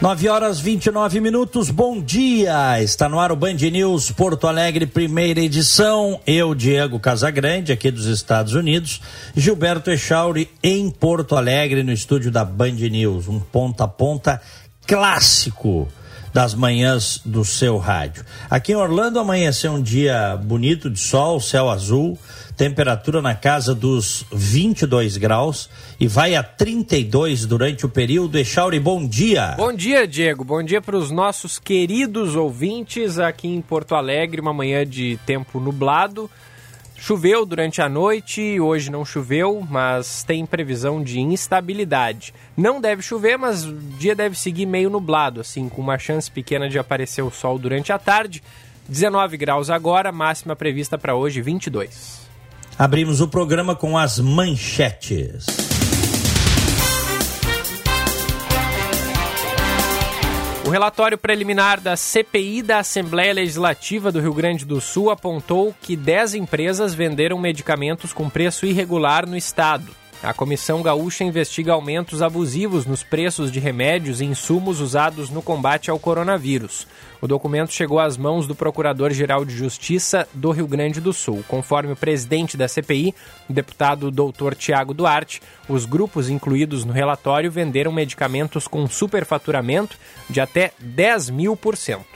9 horas 29 minutos, bom dia! Está no ar o Band News Porto Alegre, primeira edição. Eu, Diego Casagrande, aqui dos Estados Unidos, Gilberto Echauri em Porto Alegre, no estúdio da Band News. Um ponta a ponta clássico das manhãs do seu rádio. Aqui em Orlando amanheceu um dia bonito de sol, céu azul temperatura na casa dos 22 graus e vai a 32 durante o período. Echauri, bom dia. Bom dia, Diego. Bom dia para os nossos queridos ouvintes aqui em Porto Alegre, uma manhã de tempo nublado. Choveu durante a noite, hoje não choveu, mas tem previsão de instabilidade. Não deve chover, mas o dia deve seguir meio nublado, assim, com uma chance pequena de aparecer o sol durante a tarde. 19 graus agora, máxima prevista para hoje 22. Abrimos o programa com as manchetes. O relatório preliminar da CPI da Assembleia Legislativa do Rio Grande do Sul apontou que 10 empresas venderam medicamentos com preço irregular no estado. A Comissão Gaúcha investiga aumentos abusivos nos preços de remédios e insumos usados no combate ao coronavírus. O documento chegou às mãos do Procurador-Geral de Justiça do Rio Grande do Sul. Conforme o presidente da CPI, o deputado Dr. Tiago Duarte, os grupos incluídos no relatório venderam medicamentos com superfaturamento de até 10 mil por cento.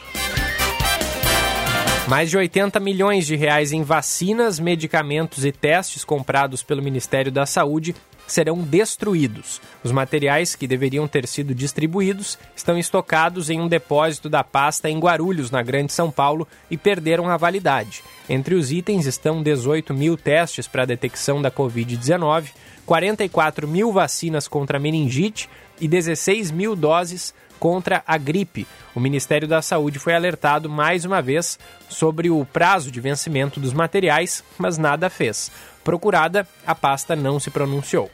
Mais de 80 milhões de reais em vacinas, medicamentos e testes comprados pelo Ministério da Saúde serão destruídos. Os materiais que deveriam ter sido distribuídos estão estocados em um depósito da pasta em Guarulhos, na Grande São Paulo, e perderam a validade. Entre os itens estão 18 mil testes para a detecção da Covid-19, 44 mil vacinas contra meningite e 16 mil doses contra a gripe. O Ministério da Saúde foi alertado mais uma vez sobre o prazo de vencimento dos materiais, mas nada fez. Procurada, a pasta não se pronunciou.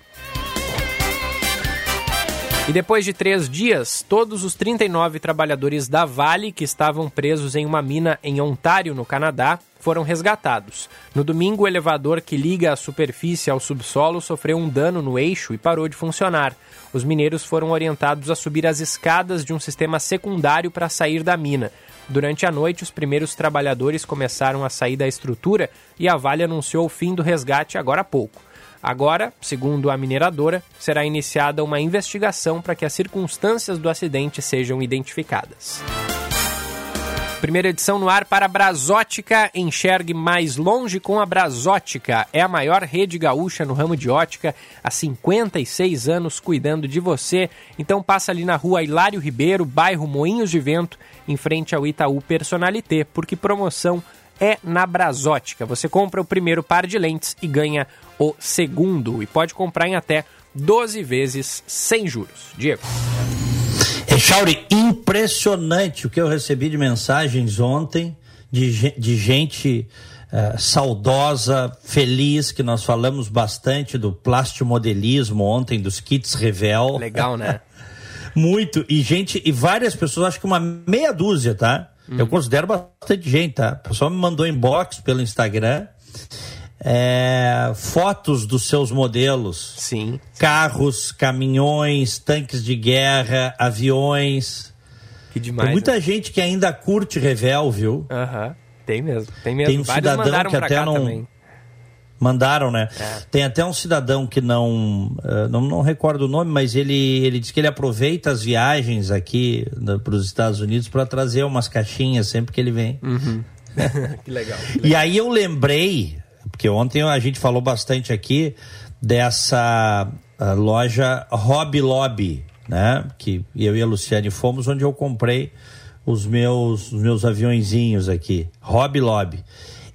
E depois de três dias, todos os 39 trabalhadores da Vale que estavam presos em uma mina em Ontário, no Canadá, foram resgatados. No domingo, o elevador que liga a superfície ao subsolo sofreu um dano no eixo e parou de funcionar. Os mineiros foram orientados a subir as escadas de um sistema secundário para sair da mina. Durante a noite, os primeiros trabalhadores começaram a sair da estrutura e a Vale anunciou o fim do resgate agora há pouco. Agora, segundo a mineradora, será iniciada uma investigação para que as circunstâncias do acidente sejam identificadas. Primeira edição no ar para a Brasótica. Enxergue mais longe com a Brasótica. É a maior rede gaúcha no ramo de ótica, há 56 anos cuidando de você. Então passa ali na rua Hilário Ribeiro, bairro Moinhos de Vento, em frente ao Itaú Personalité, porque promoção é na Brasótica. Você compra o primeiro par de lentes e ganha o segundo. E pode comprar em até 12 vezes sem juros. Diego. Echauri, impressionante o que eu recebi de mensagens ontem de, de gente uh, saudosa, feliz, que nós falamos bastante do plastimodelismo ontem, dos kits Revel. Legal, né? Muito. E gente, e várias pessoas, acho que uma meia dúzia, tá? Hum. Eu considero bastante gente, tá? O pessoal me mandou inbox pelo Instagram. É, fotos dos seus modelos. Sim. Carros, caminhões, tanques de guerra, aviões. Que demais. Tem muita né? gente que ainda curte Revel, viu? Aham. Tem mesmo. Tem mesmo. Tem um Vários cidadão mandaram que até não. também. Mandaram, né? É. Tem até um cidadão que não, eh, não. Não recordo o nome, mas ele, ele diz que ele aproveita as viagens aqui para os Estados Unidos para trazer umas caixinhas sempre que ele vem. Uhum. que legal. que E aí eu lembrei, porque ontem a gente falou bastante aqui dessa ah, loja Hobby Lobby, né? Que eu e a Luciane fomos, onde eu comprei os meus, os meus aviõezinhos aqui. Hobby Lobby.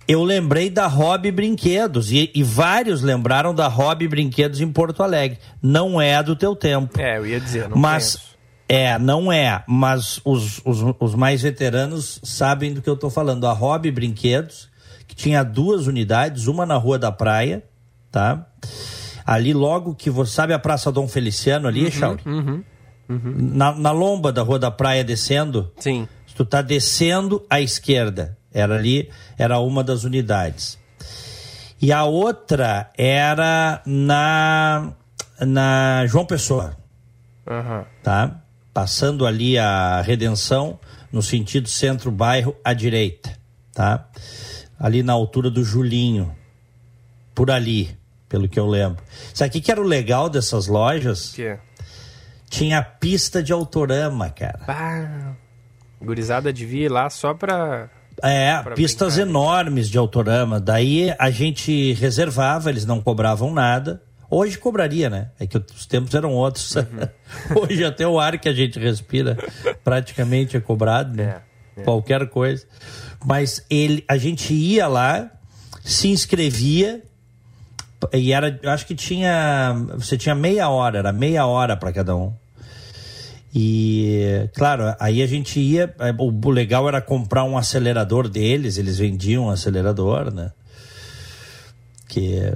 Eu lembrei da Hobby Brinquedos e, e vários lembraram da Hobby Brinquedos em Porto Alegre. Não é do teu tempo. É, eu ia dizer, não Mas conheço. É, não é, mas os, os, os mais veteranos sabem do que eu estou falando. A Hobby Brinquedos, que tinha duas unidades, uma na Rua da Praia, tá? Ali logo que você sabe a Praça Dom Feliciano ali, uhum, Chauri? Uhum, uhum. Na, na lomba da Rua da Praia descendo. Sim. Tu tá descendo à esquerda. Era ali, era uma das unidades. E a outra era na, na João Pessoa. Uhum. Tá? Passando ali a Redenção, no sentido centro-bairro à direita. Tá? Ali na altura do Julinho. Por ali, pelo que eu lembro. Sabe o que era o legal dessas lojas? Que? Tinha pista de autorama, cara. Ah, gurizada devia ir lá só pra é, pistas brincar. enormes de autorama. Daí a gente reservava, eles não cobravam nada. Hoje cobraria, né? É que os tempos eram outros. Uhum. Hoje até o ar que a gente respira praticamente é cobrado, né? É, é. Qualquer coisa. Mas ele, a gente ia lá, se inscrevia e era, acho que tinha, você tinha meia hora, era meia hora para cada um. E, claro, aí a gente ia. O legal era comprar um acelerador deles, eles vendiam um acelerador, né? Que,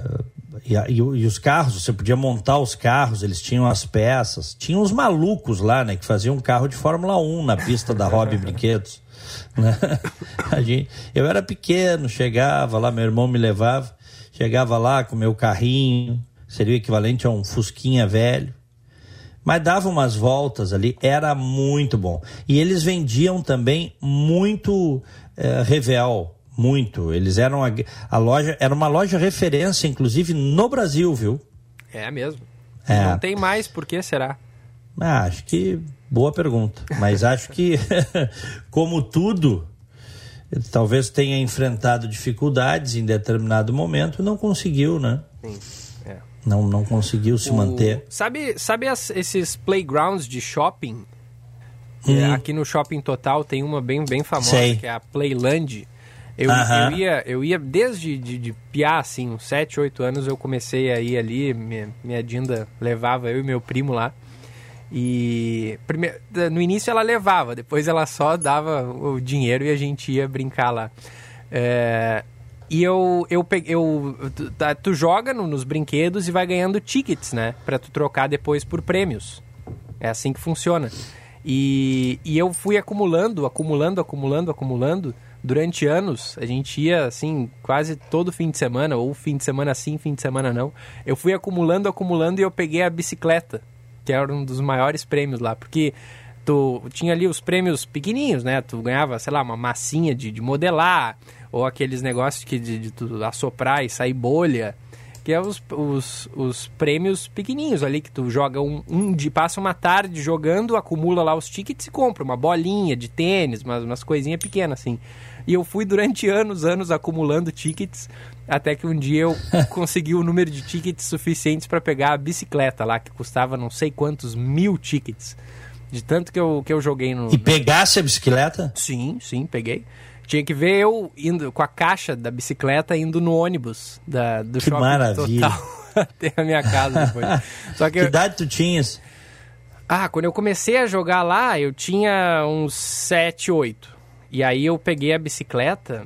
e, e, e, os carros, você podia montar os carros, eles tinham as peças. Tinha uns malucos lá, né? Que faziam um carro de Fórmula 1 na pista da Hobby Brinquedos. Né? A gente, eu era pequeno, chegava lá, meu irmão me levava, chegava lá com meu carrinho, seria o equivalente a um Fusquinha velho mas dava umas voltas ali, era muito bom. E eles vendiam também muito é, Revel, muito. Eles eram a, a, loja, era uma loja referência, inclusive no Brasil, viu? É mesmo. É. Não tem mais, por que será? Ah, acho que boa pergunta, mas acho que como tudo talvez tenha enfrentado dificuldades em determinado momento e não conseguiu, né? Sim não, não conseguiu se o... manter. Sabe, sabe as, esses playgrounds de shopping? Hum. Aqui no Shopping Total tem uma bem, bem famosa, Sei. que é a Playland. Eu, eu, ia, eu ia desde de, de piar, assim, uns 7, 8 anos eu comecei a ir ali, minha, minha Dinda levava eu e meu primo lá. E primeiro, no início ela levava, depois ela só dava o dinheiro e a gente ia brincar lá. É, e eu, eu peguei. Eu, tu, tá, tu joga no, nos brinquedos e vai ganhando tickets, né? Pra tu trocar depois por prêmios. É assim que funciona. E, e eu fui acumulando, acumulando, acumulando, acumulando. Durante anos, a gente ia assim, quase todo fim de semana, ou fim de semana sim, fim de semana não. Eu fui acumulando, acumulando e eu peguei a bicicleta, que era um dos maiores prêmios lá, porque tu tinha ali os prêmios pequenininhos, né? Tu ganhava, sei lá, uma massinha de, de modelar, ou aqueles negócios que de, de, de assoprar e sair bolha, que é os, os, os prêmios pequenininhos ali, que tu joga um, um de passa uma tarde jogando, acumula lá os tickets e compra uma bolinha de tênis, umas, umas coisinhas pequenas assim. E eu fui durante anos, anos acumulando tickets, até que um dia eu consegui o número de tickets suficientes para pegar a bicicleta lá, que custava não sei quantos mil tickets. De tanto que eu, que eu joguei no. E pegasse a bicicleta? Sim, sim, peguei. Tinha que ver eu indo com a caixa da bicicleta indo no ônibus da, do que shopping maravilha. total até a minha casa depois. Só que, que eu... idade tu tinhas? Ah, quando eu comecei a jogar lá, eu tinha uns 7, 8. E aí eu peguei a bicicleta,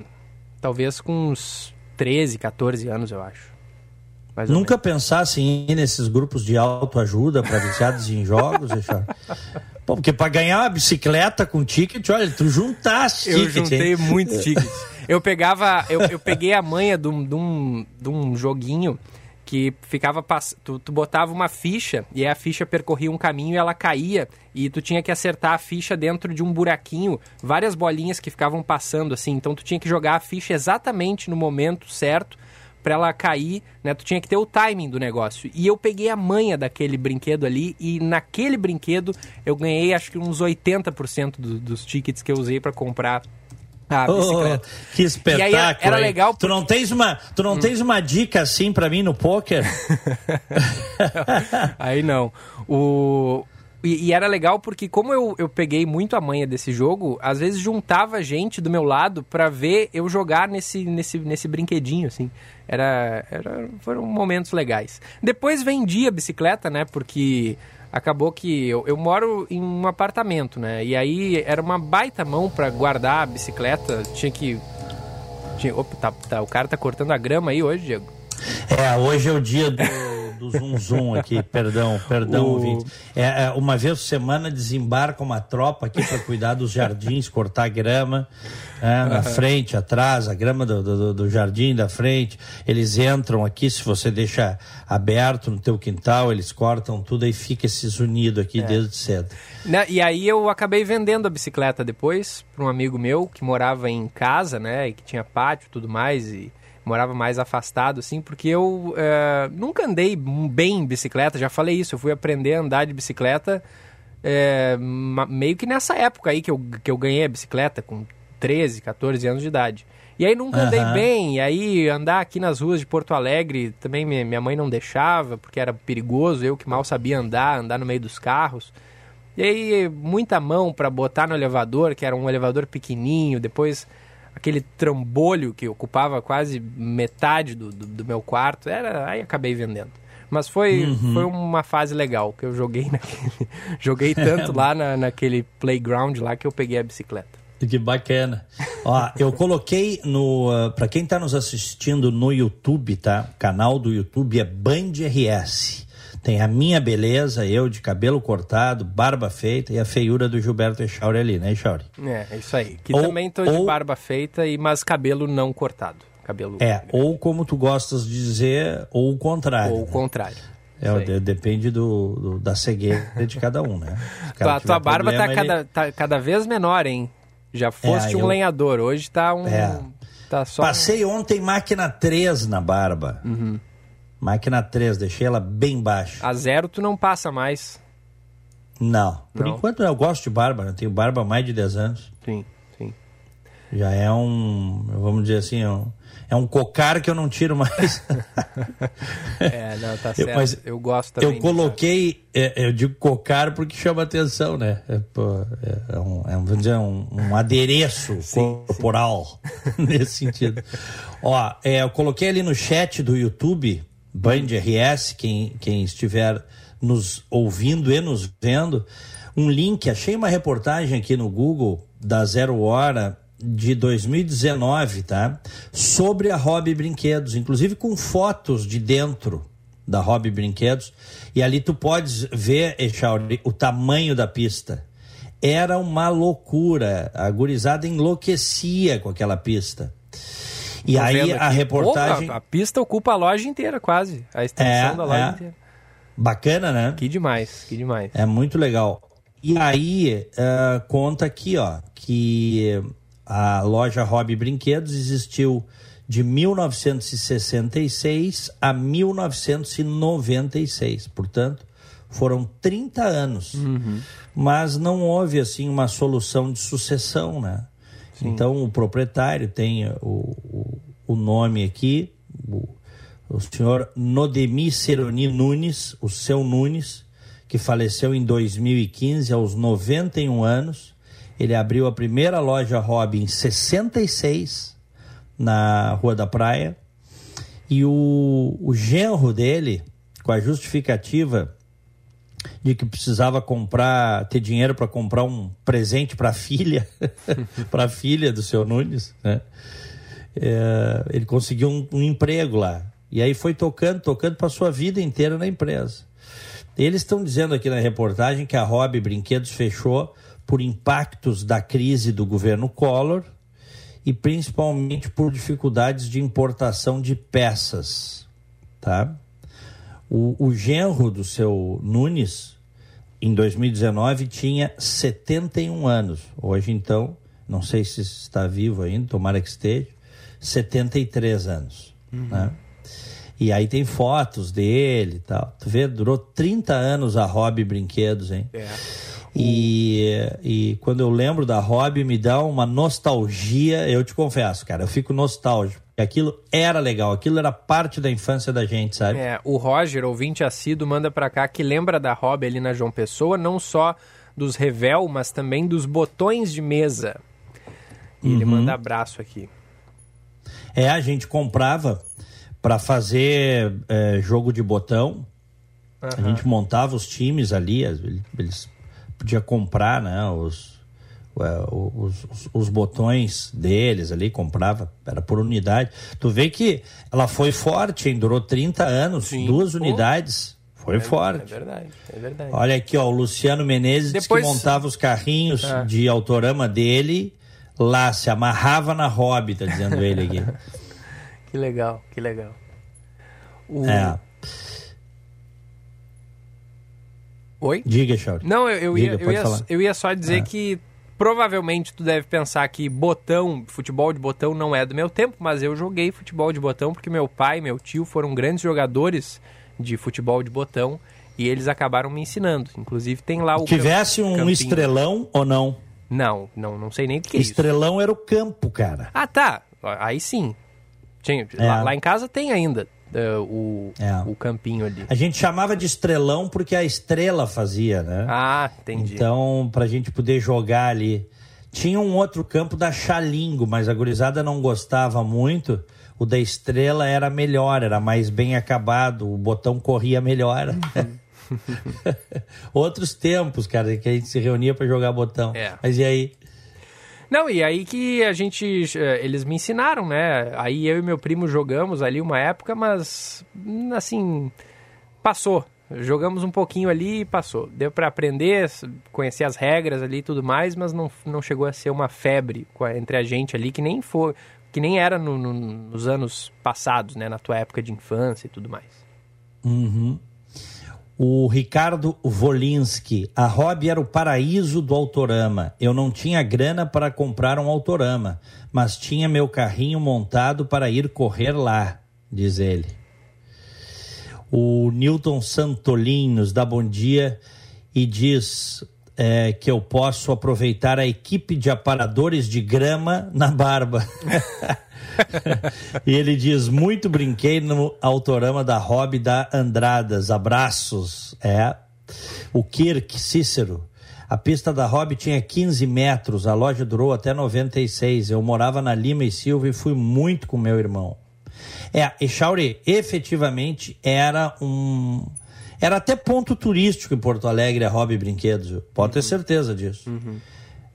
talvez com uns 13, 14 anos, eu acho. Nunca pensasse em ir nesses grupos de autoajuda para viciados em jogos, Richard? Pô, porque para ganhar uma bicicleta com ticket, olha, tu juntaste Eu juntei hein? muitos tickets. Eu pegava, eu, eu peguei a manha de um, de um, de um joguinho que ficava tu, tu botava uma ficha e a ficha percorria um caminho e ela caía e tu tinha que acertar a ficha dentro de um buraquinho, várias bolinhas que ficavam passando assim, então tu tinha que jogar a ficha exatamente no momento certo para ela cair, né? Tu tinha que ter o timing do negócio. E eu peguei a manha daquele brinquedo ali e naquele brinquedo eu ganhei acho que uns 80% do, dos tickets que eu usei para comprar a bicicleta. Oh, que espetáculo. E aí era, legal. Porque... Tu não tens uma, tu não hum. tens uma dica assim para mim no poker? aí não. O e, e, era legal porque, como eu, eu peguei muito a manha desse jogo, às vezes juntava gente do meu lado para ver eu jogar nesse, nesse, nesse brinquedinho, assim. Era, era, foram momentos legais. Depois vendi a bicicleta, né? Porque acabou que eu, eu moro em um apartamento, né? E aí era uma baita mão para guardar a bicicleta. Tinha que. Tinha, opa, tá, tá, o cara tá cortando a grama aí hoje, Diego? É, hoje é o dia do, do zoom zoom aqui, perdão, perdão, o... ouvinte. É, é, uma vez por semana desembarca uma tropa aqui para cuidar dos jardins, cortar grama. É, na frente, atrás, a grama do, do, do, jardim da frente. Eles entram aqui, se você deixa aberto no teu quintal, eles cortam tudo e fica esse zunido aqui é. desde cedo. Né, e aí eu acabei vendendo a bicicleta depois para um amigo meu que morava em casa, né, e que tinha pátio e tudo mais, e morava mais afastado, assim, porque eu é, nunca andei bem em bicicleta, já falei isso, eu fui aprender a andar de bicicleta é, meio que nessa época aí que eu, que eu ganhei a bicicleta, com 13, 14 anos de idade. E aí nunca andei uhum. bem, e aí andar aqui nas ruas de Porto Alegre também minha mãe não deixava, porque era perigoso, eu que mal sabia andar, andar no meio dos carros. E aí muita mão para botar no elevador, que era um elevador pequenininho, depois aquele trambolho que ocupava quase metade do, do, do meu quarto, era aí acabei vendendo. Mas foi, uhum. foi uma fase legal, que eu joguei naquele, joguei tanto lá na, naquele playground lá que eu peguei a bicicleta. Que bacana. Ó, eu coloquei no. Uh, ah, para quem está nos assistindo no YouTube, tá? O canal do YouTube é Band RS. Tem a minha beleza, eu de cabelo cortado, barba feita e a feiura do Gilberto Echauri ali, né, Echauri? É, é isso aí. Que ou, também tô de barba feita, e mas cabelo não cortado. Cabelo É, grande. ou como tu gostas de dizer, ou o contrário. Ou o né? contrário. É, depende do, do, da cegueira de cada um, né? Tua, tua barba tá, ele... cada, tá cada vez menor, hein? Já foste é, um eu... lenhador, hoje tá um. É. Tá só Passei um... ontem máquina 3 na barba. Uhum. Máquina 3, deixei ela bem baixa. A zero tu não passa mais. Não. Por não. enquanto eu gosto de barba, eu tenho barba há mais de 10 anos. Sim, sim. Já é um, vamos dizer assim, um, é um cocar que eu não tiro mais. é, não, tá certo. Eu, mas eu gosto também. Eu coloquei, é, eu digo cocar porque chama atenção, né? É, pô, é, um, é, vamos dizer, um, um adereço sim, corporal, sim. nesse sentido. Ó, é, eu coloquei ali no chat do YouTube, Band RS, quem, quem estiver nos ouvindo e nos vendo, um link, achei uma reportagem aqui no Google da Zero Hora de 2019, tá? Sobre a Hobby Brinquedos, inclusive com fotos de dentro da Hobby Brinquedos. E ali tu podes ver, Echauri, o tamanho da pista. Era uma loucura. A gurizada enlouquecia com aquela pista. E Tô aí a reportagem. Pô, a, a, pista ocupa a loja inteira, quase. A extensão é, da loja é. inteira. Bacana, né? Que demais, que demais. É muito legal. E aí, uh, conta aqui, ó, que a loja Hobby Brinquedos existiu de 1966 a 1996. Portanto, foram 30 anos. Uhum. Mas não houve assim uma solução de sucessão, né? Sim. Então o proprietário tem o, o, o nome aqui, o, o senhor Nodemi Seroni Nunes, o seu Nunes, que faleceu em 2015 aos 91 anos ele abriu a primeira loja hobby em 66, na Rua da Praia. E o, o genro dele, com a justificativa de que precisava comprar, ter dinheiro para comprar um presente para a filha, para a filha do seu Nunes, né? É, ele conseguiu um, um, emprego lá. E aí foi tocando, tocando para sua vida inteira na empresa. Eles estão dizendo aqui na reportagem que a Hobby Brinquedos fechou por impactos da crise do governo Collor e principalmente por dificuldades de importação de peças, tá? O, o genro do seu Nunes, em 2019, tinha 71 anos. Hoje, então, não sei se está vivo ainda, tomara que esteja, 73 anos, uhum. né? E aí tem fotos dele e tal. Tu vê, durou 30 anos a Hobby Brinquedos, hein? É. E, e quando eu lembro da Hobby, me dá uma nostalgia, eu te confesso, cara, eu fico nostálgico. Aquilo era legal, aquilo era parte da infância da gente, sabe? É, o Roger, ouvinte assíduo, manda pra cá que lembra da Hobby ali na João Pessoa, não só dos revel, mas também dos botões de mesa. E uhum. ele manda abraço aqui. É, a gente comprava para fazer é, jogo de botão A gente montava os times ali, eles podia comprar, né, os, os, os, os, botões deles ali, comprava, era por unidade. Tu vê que ela foi forte, hein? Durou 30 anos, Sim. duas unidades. Foi é, forte. É verdade, é verdade. Olha aqui, ó, o Luciano Menezes Depois... que montava os carrinhos ah. de autorama dele lá, se amarrava na hobby, tá dizendo ele aqui. que legal, que legal. O... É. Oi? Diga, Charles. Não, eu, eu, Diga, ia, eu, ia, eu ia só dizer é. que provavelmente tu deve pensar que botão, futebol de botão não é do meu tempo, mas eu joguei futebol de botão porque meu pai e meu tio foram grandes jogadores de futebol de botão e eles acabaram me ensinando. Inclusive tem lá o Tivesse um campinho. estrelão ou não? Não, não, não sei nem o que é Estrelão isso. era o campo, cara. Ah, tá. Aí sim. Tinha, é. lá, lá, em casa tem ainda uh, o, é. o campinho ali. A gente chamava de estrelão porque a estrela fazia, né? Ah, entendi. Então, pra gente poder jogar ali. Tinha um outro campo da Xalingo, mas a gurizada não gostava muito. O da estrela era melhor, era mais bem acabado, o botão corria melhor. Uhum. Outros tempos, cara, que a gente se reunia para jogar botão. É. Mas e aí? Não, e aí que a gente. Eh, eles me ensinaram, né? Aí eu e meu primo jogamos ali uma época, mas assim. Passou. Jogamos um pouquinho ali e passou. Deu para aprender, conhecer as regras ali e tudo mais, mas não, não chegou a ser uma febre entre a gente ali, que nem foi. Que nem era no, no, nos anos passados, né? Na tua época de infância e tudo mais. Uhum. O Ricardo Volinski, a hobby era o paraíso do autorama. Eu não tinha grana para comprar um autorama, mas tinha meu carrinho montado para ir correr lá, diz ele. O Newton Santolin nos dá bom dia e diz é, que eu posso aproveitar a equipe de aparadores de grama na barba. e ele diz: Muito brinquei no autorama da Hobby da Andradas. Abraços. É. O Kirk Cícero. A pista da Hobby tinha 15 metros, a loja durou até 96. Eu morava na Lima e Silva e fui muito com meu irmão. É, Echauri efetivamente era um. Era até ponto turístico em Porto Alegre a Hobby Brinquedos. Pode uhum. ter certeza disso. Uhum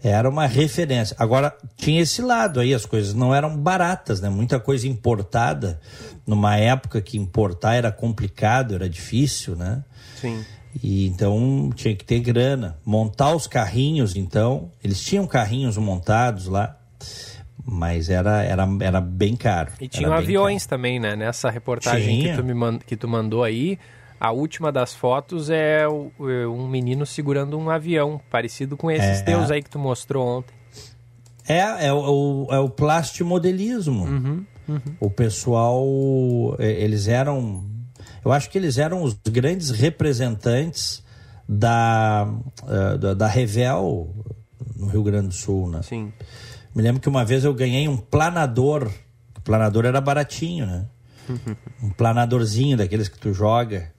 era uma referência. Agora, tinha esse lado aí, as coisas não eram baratas, né? Muita coisa importada, numa época que importar era complicado, era difícil, né? Sim. E então tinha que ter grana. Montar os carrinhos, então, eles tinham carrinhos montados lá, mas era, era, era bem caro. E tinham aviões caro. também, né? Nessa reportagem que tu, me que tu mandou aí, a última das fotos é, é um menino segurando um avião, parecido com esses é, teus aí que tu mostrou ontem. É, é o, é o plastimodelismo. Uhum, uhum. O pessoal, é, eles eram, eu acho que eles eram os grandes representantes da, é, da, da Revel no Rio Grande do Sul, né? Sim. Me lembro que uma vez eu ganhei um planador. O planador era baratinho, né? um planadorzinho daqueles que tu joga.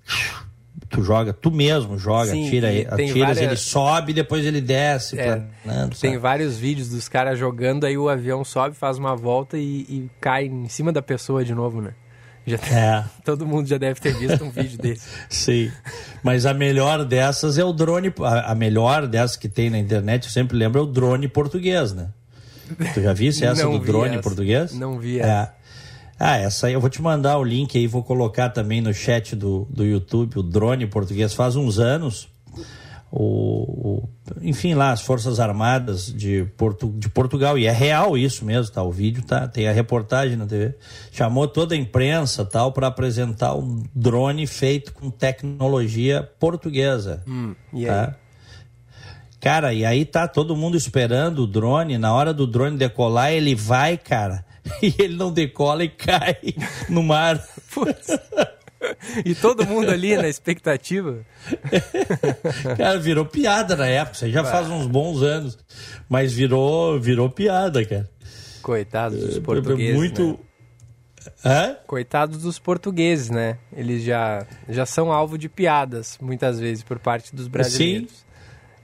Tu joga, tu mesmo joga, Sim, atira, atira várias... ele sobe depois ele desce. É, planando, tem vários vídeos dos caras jogando, aí o avião sobe, faz uma volta e, e cai em cima da pessoa de novo, né? Já é. Todo mundo já deve ter visto um vídeo desse. Sim. Mas a melhor dessas é o drone. A, melhor dessas que tem na internet, eu sempre lembro, é o drone português, né? Tu já viste essa do drone essa. português? Não vi essa. É. Ah, essa aí eu vou te mandar o link aí, vou colocar também no chat do, do YouTube, o drone português. Faz uns anos, o, o, enfim, lá, as Forças Armadas de, Portu, de Portugal, e é real isso mesmo, tá? O vídeo tá, tem a reportagem na TV. Chamou toda a imprensa tal para apresentar um drone feito com tecnologia portuguesa. Hum, e tá? Cara, e aí tá todo mundo esperando o drone. Na hora do drone decolar, ele vai, cara e ele não decola e cai no mar. Putz. E todo mundo ali na expectativa. cara, virou piada na época. Isso já faz uns bons anos. Mas virou, virou piada, cara. Coitados dos é, portugueses. Muito. Né? Coitados dos portugueses, né? Eles já, já são alvo de piadas, muitas vezes, por parte dos brasileiros. Sim.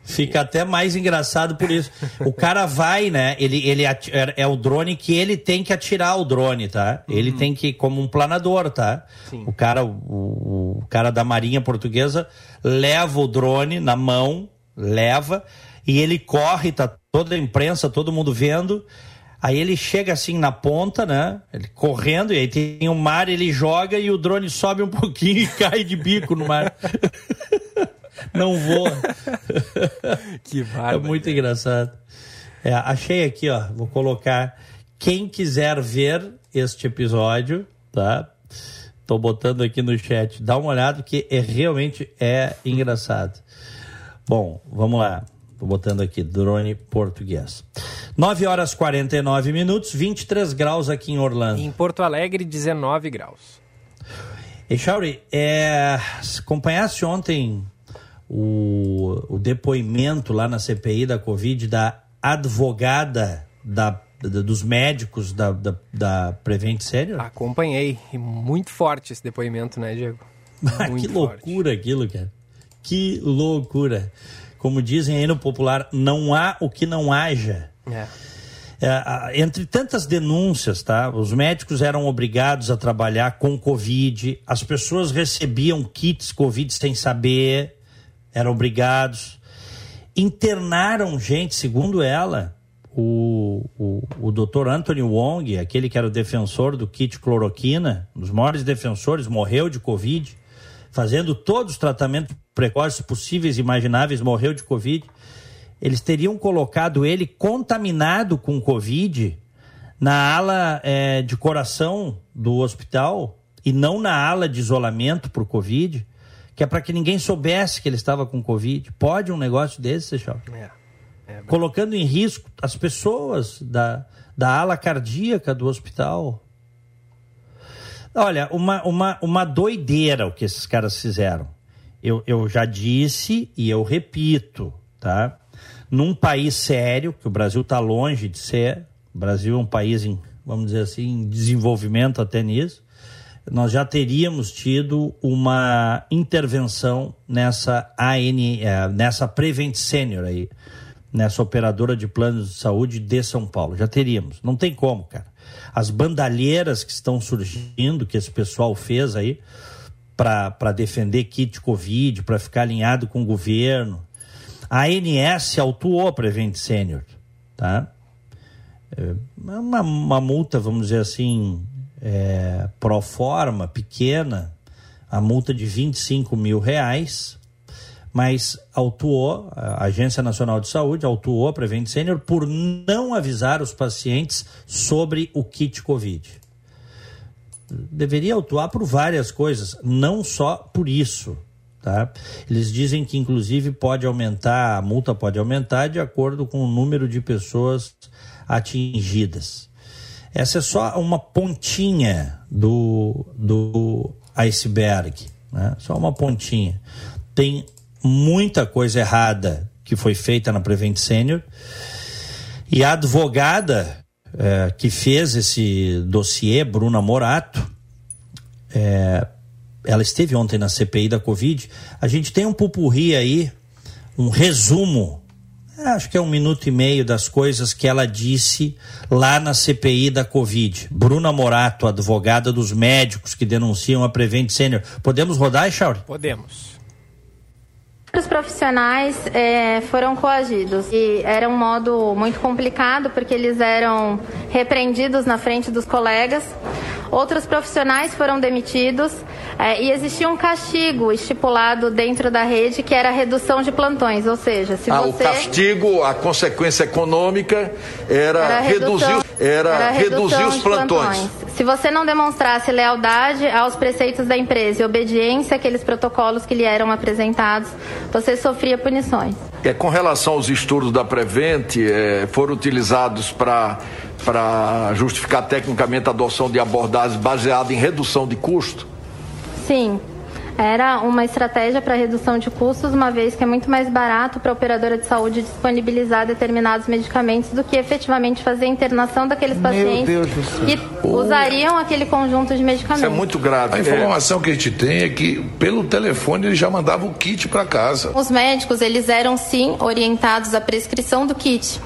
Fica até mais engraçado por isso. O cara vai, né? Ele, ele é, é o drone que ele tem que atirar o drone, tá? Ele uhum. tem que, como um planador, tá? Sim. O cara, o, o cara da Marinha Portuguesa leva o drone na mão, leva, e ele corre, tá toda a imprensa, todo mundo vendo. Aí ele chega assim na ponta, né? Ele correndo, e aí tem o mar, ele joga e o drone sobe um pouquinho e cai de bico no mar. não voa. que bárbaro. É muito engraçado. É, achei aqui, ó. Vou colocar. Quem quiser ver este episódio, tá? Tô botando aqui no chat. Dá uma olhada que é, realmente é engraçado. Bom, vamos lá. Tô botando aqui, drone português. 9 horas 49 minutos, 23 graus aqui em Orlando. Em Porto Alegre, 19 graus. E Chauri, é, acompanhasse ontem o, o depoimento lá na CPI da Covid da advogada da, dos médicos da, da, da, Prevent Senior? Acompanhei. E muito forte esse depoimento, né, Diego? que loucura forte. aquilo, cara. Que loucura. Como dizem aí no popular, não há o que não haja. É. É, entre tantas denúncias, tá? Os médicos eram obrigados a trabalhar com Covid, as pessoas recebiam kits Covid sem saber, eram obrigados. Internaram gente, segundo ela, o, o, o doutor Anthony Wong, aquele que era o defensor do kit cloroquina, um dos maiores defensores, morreu de Covid, fazendo todos os tratamentos precoces possíveis e imagináveis, morreu de Covid. Eles teriam colocado ele contaminado com Covid na ala é, de coração do hospital e não na ala de isolamento por Covid que é para que ninguém soubesse que ele estava com Covid. Pode um negócio desse, Seixal? É, é Colocando em risco as pessoas da, da ala cardíaca do hospital. Olha, uma, uma, uma doideira o que esses caras fizeram. Eu, eu já disse e eu repito, tá? Num país sério, que o Brasil está longe de ser, o Brasil é um país em, vamos dizer assim, em desenvolvimento até nisso, nós já teríamos tido uma intervenção nessa AN, é, nessa Prevent Senior aí, nessa operadora de planos de saúde de São Paulo. Já teríamos. Não tem como, cara. As bandalheiras que estão surgindo, que esse pessoal fez aí, para defender kit Covid, para ficar alinhado com o governo. A ANS autuou a Prevent Senior, tá? É uma, uma multa, vamos dizer assim, é, pro forma, pequena, a multa de 25 mil reais, mas autuou, a Agência Nacional de Saúde autuou a Prevent Senior por não avisar os pacientes sobre o kit Covid. Deveria autuar por várias coisas, não só por isso. Tá? Eles dizem que, inclusive, pode aumentar, a multa pode aumentar de acordo com o número de pessoas atingidas. Essa é só uma pontinha do, do iceberg, né? só uma pontinha. Tem muita coisa errada que foi feita na Prevent Senior e a advogada é, que fez esse dossiê, Bruna Morato, é, ela esteve ontem na CPI da Covid. A gente tem um pupurri aí, um resumo acho que é um minuto e meio das coisas que ela disse lá na CPI da Covid. Bruna Morato, advogada dos médicos que denunciam a Prevent Senior. Podemos rodar, Chauri? Podemos. Os profissionais é, foram coagidos e era um modo muito complicado porque eles eram repreendidos na frente dos colegas Outros profissionais foram demitidos é, e existia um castigo estipulado dentro da rede que era a redução de plantões, ou seja, se ah, você... o castigo, a consequência econômica era, era redução, reduzir, era, era reduzir os plantões. plantões. Se você não demonstrasse lealdade aos preceitos da empresa e obediência àqueles protocolos que lhe eram apresentados, você sofria punições. É, com relação aos estudos da Prevent, é, foram utilizados para para justificar tecnicamente a adoção de abordagens baseadas em redução de custo? Sim. era uma estratégia para redução de custos, uma vez que é muito mais barato para a operadora de saúde disponibilizar determinados medicamentos do que efetivamente fazer a internação daqueles pacientes que usariam aquele conjunto de medicamentos. Isso é muito grave. A informação que a gente tem é que pelo telefone ele já mandava o kit para casa. Os médicos, eles eram sim orientados à prescrição do kit.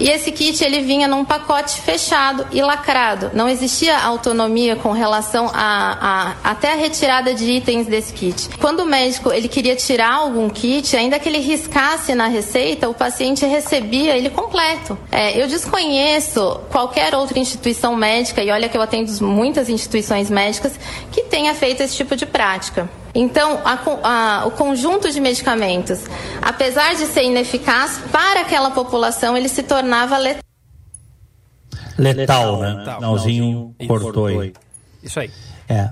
E esse kit ele vinha num pacote fechado e lacrado. Não existia autonomia com relação a, a, até a retirada de itens desse kit. Quando o médico ele queria tirar algum kit, ainda que ele riscasse na receita, o paciente recebia ele completo. É, eu desconheço qualquer outra instituição médica e olha que eu atendo muitas instituições médicas que tenha feito esse tipo de prática. Então, a, a, o conjunto de medicamentos, apesar de ser ineficaz, para aquela população ele se tornava letal. Letal, né? Letal. Nalzinho cortou aí. Isso aí. É.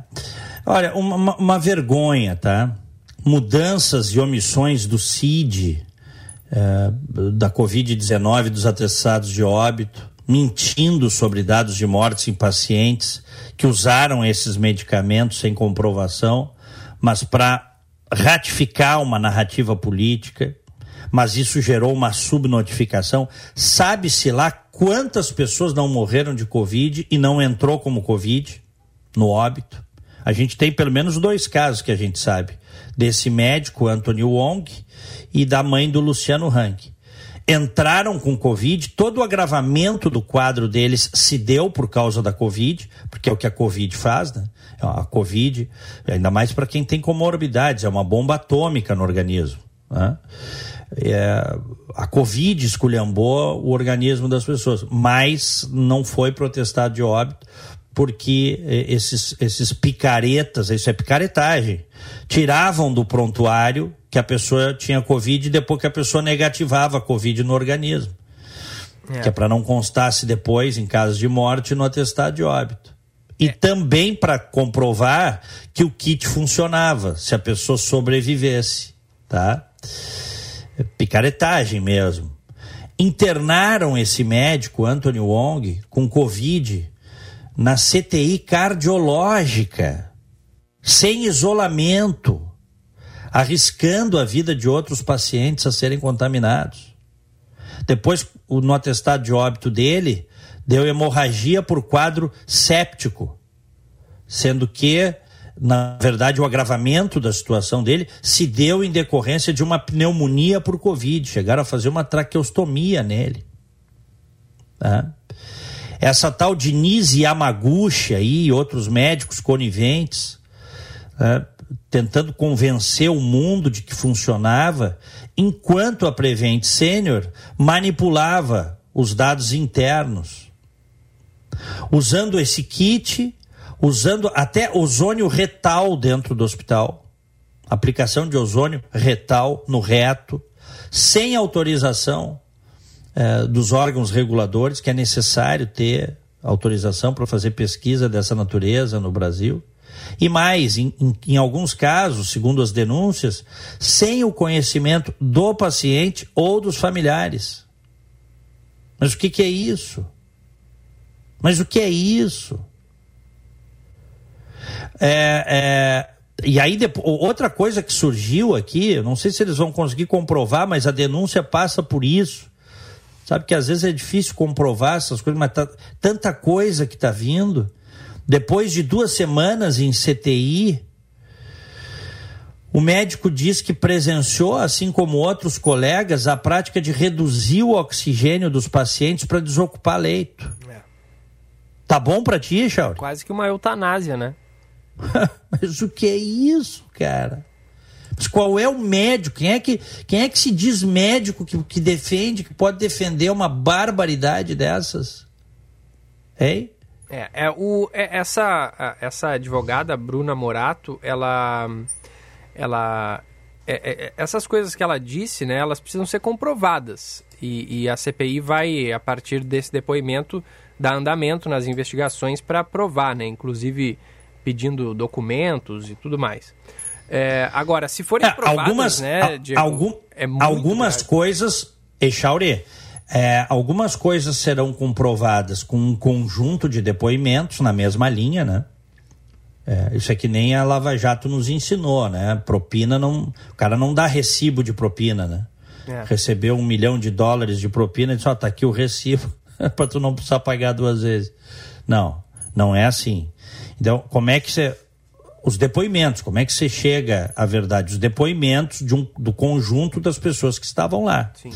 Olha, uma, uma vergonha, tá? Mudanças e omissões do CID, é, da Covid-19, dos atestados de óbito, mentindo sobre dados de mortes em pacientes que usaram esses medicamentos sem comprovação mas para ratificar uma narrativa política, mas isso gerou uma subnotificação. Sabe-se lá quantas pessoas não morreram de Covid e não entrou como Covid no óbito? A gente tem pelo menos dois casos que a gente sabe: desse médico, Anthony Wong, e da mãe do Luciano Hang. Entraram com Covid, todo o agravamento do quadro deles se deu por causa da Covid, porque é o que a Covid faz, né? a Covid, ainda mais para quem tem comorbidades, é uma bomba atômica no organismo. Né? É, a Covid esculhambou o organismo das pessoas, mas não foi protestado de óbito porque esses, esses picaretas, isso é picaretagem, tiravam do prontuário que a pessoa tinha Covid depois que a pessoa negativava a Covid no organismo. É. Que é para não constasse depois, em caso de morte, no atestado de óbito e é. também para comprovar que o kit funcionava, se a pessoa sobrevivesse, tá? Picaretagem mesmo. Internaram esse médico, Anthony Wong, com Covid na CTI cardiológica, sem isolamento, arriscando a vida de outros pacientes a serem contaminados. Depois, no atestado de óbito dele, deu hemorragia por quadro séptico, sendo que, na verdade, o agravamento da situação dele se deu em decorrência de uma pneumonia por Covid. Chegaram a fazer uma traqueostomia nele. Tá? Essa tal de Nise Yamaguchi aí, e outros médicos coniventes, tá? Tentando convencer o mundo de que funcionava, enquanto a Prevent Senior manipulava os dados internos usando esse kit, usando até ozônio retal dentro do hospital, aplicação de ozônio retal no reto, sem autorização eh, dos órgãos reguladores, que é necessário ter autorização para fazer pesquisa dessa natureza no Brasil. E mais, em, em, em, alguns casos, segundo as denúncias, sem o conhecimento do paciente ou dos familiares. Mas o que, que é isso? Mas o que é isso? É, é, e aí, outra coisa que surgiu aqui, não sei se eles vão conseguir comprovar, mas a denúncia passa por isso. Sabe que às vezes é difícil comprovar essas coisas, mas tá, tanta coisa que está vindo. Depois de duas semanas em CTI, o médico diz que presenciou, assim como outros colegas, a prática de reduzir o oxigênio dos pacientes para desocupar leito. Tá bom pra ti, Chauri? Quase que uma eutanásia, né? Mas o que é isso, cara? Mas qual é o médico? Quem é que, quem é que se diz médico que, que defende, que pode defender uma barbaridade dessas? Hein? É, é, o, é, essa, essa advogada, Bruna Morato, ela. ela é, é, é, essas coisas que ela disse, né, elas precisam ser comprovadas. E, e a CPI vai, a partir desse depoimento, dar andamento nas investigações para provar, né? Inclusive pedindo documentos e tudo mais. É, agora, se forem é, provadas, algumas, né, Diego, algum, é algumas grave. coisas, Echauri, é, algumas coisas serão comprovadas com um conjunto de depoimentos na mesma linha, né? É, isso é que nem a Lava Jato nos ensinou, né? Propina não. O cara não dá recibo de propina, né? É. Recebeu um milhão de dólares de propina e disse: Ó, oh, tá aqui o recibo para tu não precisar pagar duas vezes. Não, não é assim. Então, como é que você. Os depoimentos, como é que você chega à verdade? Os depoimentos de um, do conjunto das pessoas que estavam lá. Sim.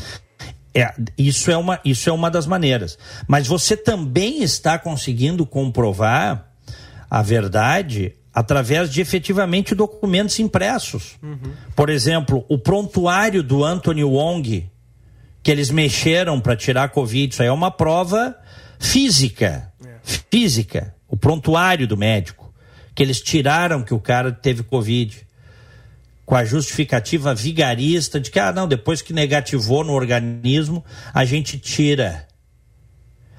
É, isso, é uma, isso é uma das maneiras. Mas você também está conseguindo comprovar a verdade através de efetivamente documentos impressos. Uhum. Por exemplo, o prontuário do Anthony Wong, que eles mexeram para tirar a Covid, isso aí é uma prova física. É. Física. O prontuário do médico. Que eles tiraram que o cara teve Covid. Com a justificativa vigarista de que, ah, não, depois que negativou no organismo, a gente tira.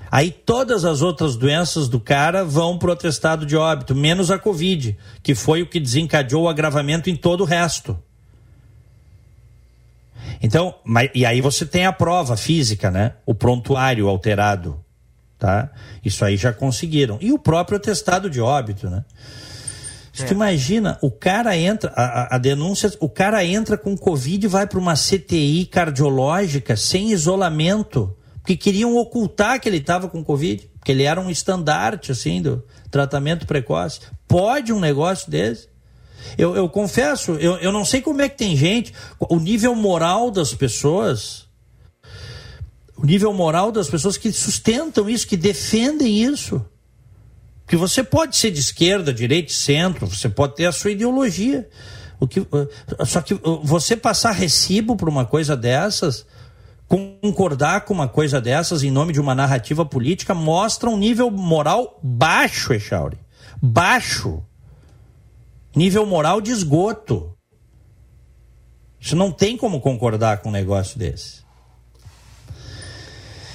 Aí todas as outras doenças do cara vão para o atestado de óbito, menos a Covid, que foi o que desencadeou o agravamento em todo o resto. Então, e aí você tem a prova física, né? O prontuário alterado, tá? Isso aí já conseguiram. E o próprio atestado de óbito, né? Você é. imagina, o cara entra, a, a, denúncia, o cara entra com Covid e vai para uma CTI cardiológica sem isolamento porque queriam ocultar que ele estava com Covid, porque ele era um estandarte, assim, do tratamento precoce. Pode um negócio desse? Eu, eu confesso, eu, eu não sei como é que tem gente, o nível moral das pessoas, o nível moral das pessoas que sustentam isso, que defendem isso. Que você pode ser de esquerda, direita, centro, você pode ter a sua ideologia. O que, só que você passar recibo por uma coisa dessas, concordar com uma coisa dessas em nome de uma narrativa política mostra um nível moral baixo, Echauri. Baixo. Nível moral de esgoto. Isso não tem como concordar com um negócio desse.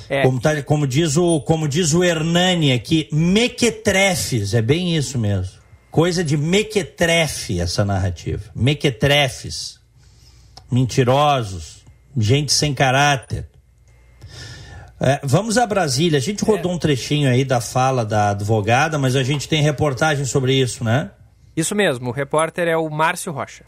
É. Como, tá, como, diz o, como diz o Hernani aqui, mequetrefes, é bem isso mesmo. Coisa de mequetrefe essa narrativa. Mequetrefes. Mentirosos gente sem caráter. É, vamos a Brasília. A gente rodou é. um trechinho aí da fala da advogada, mas a gente tem reportagem sobre isso, né? Isso mesmo. O repórter é o Márcio Rocha.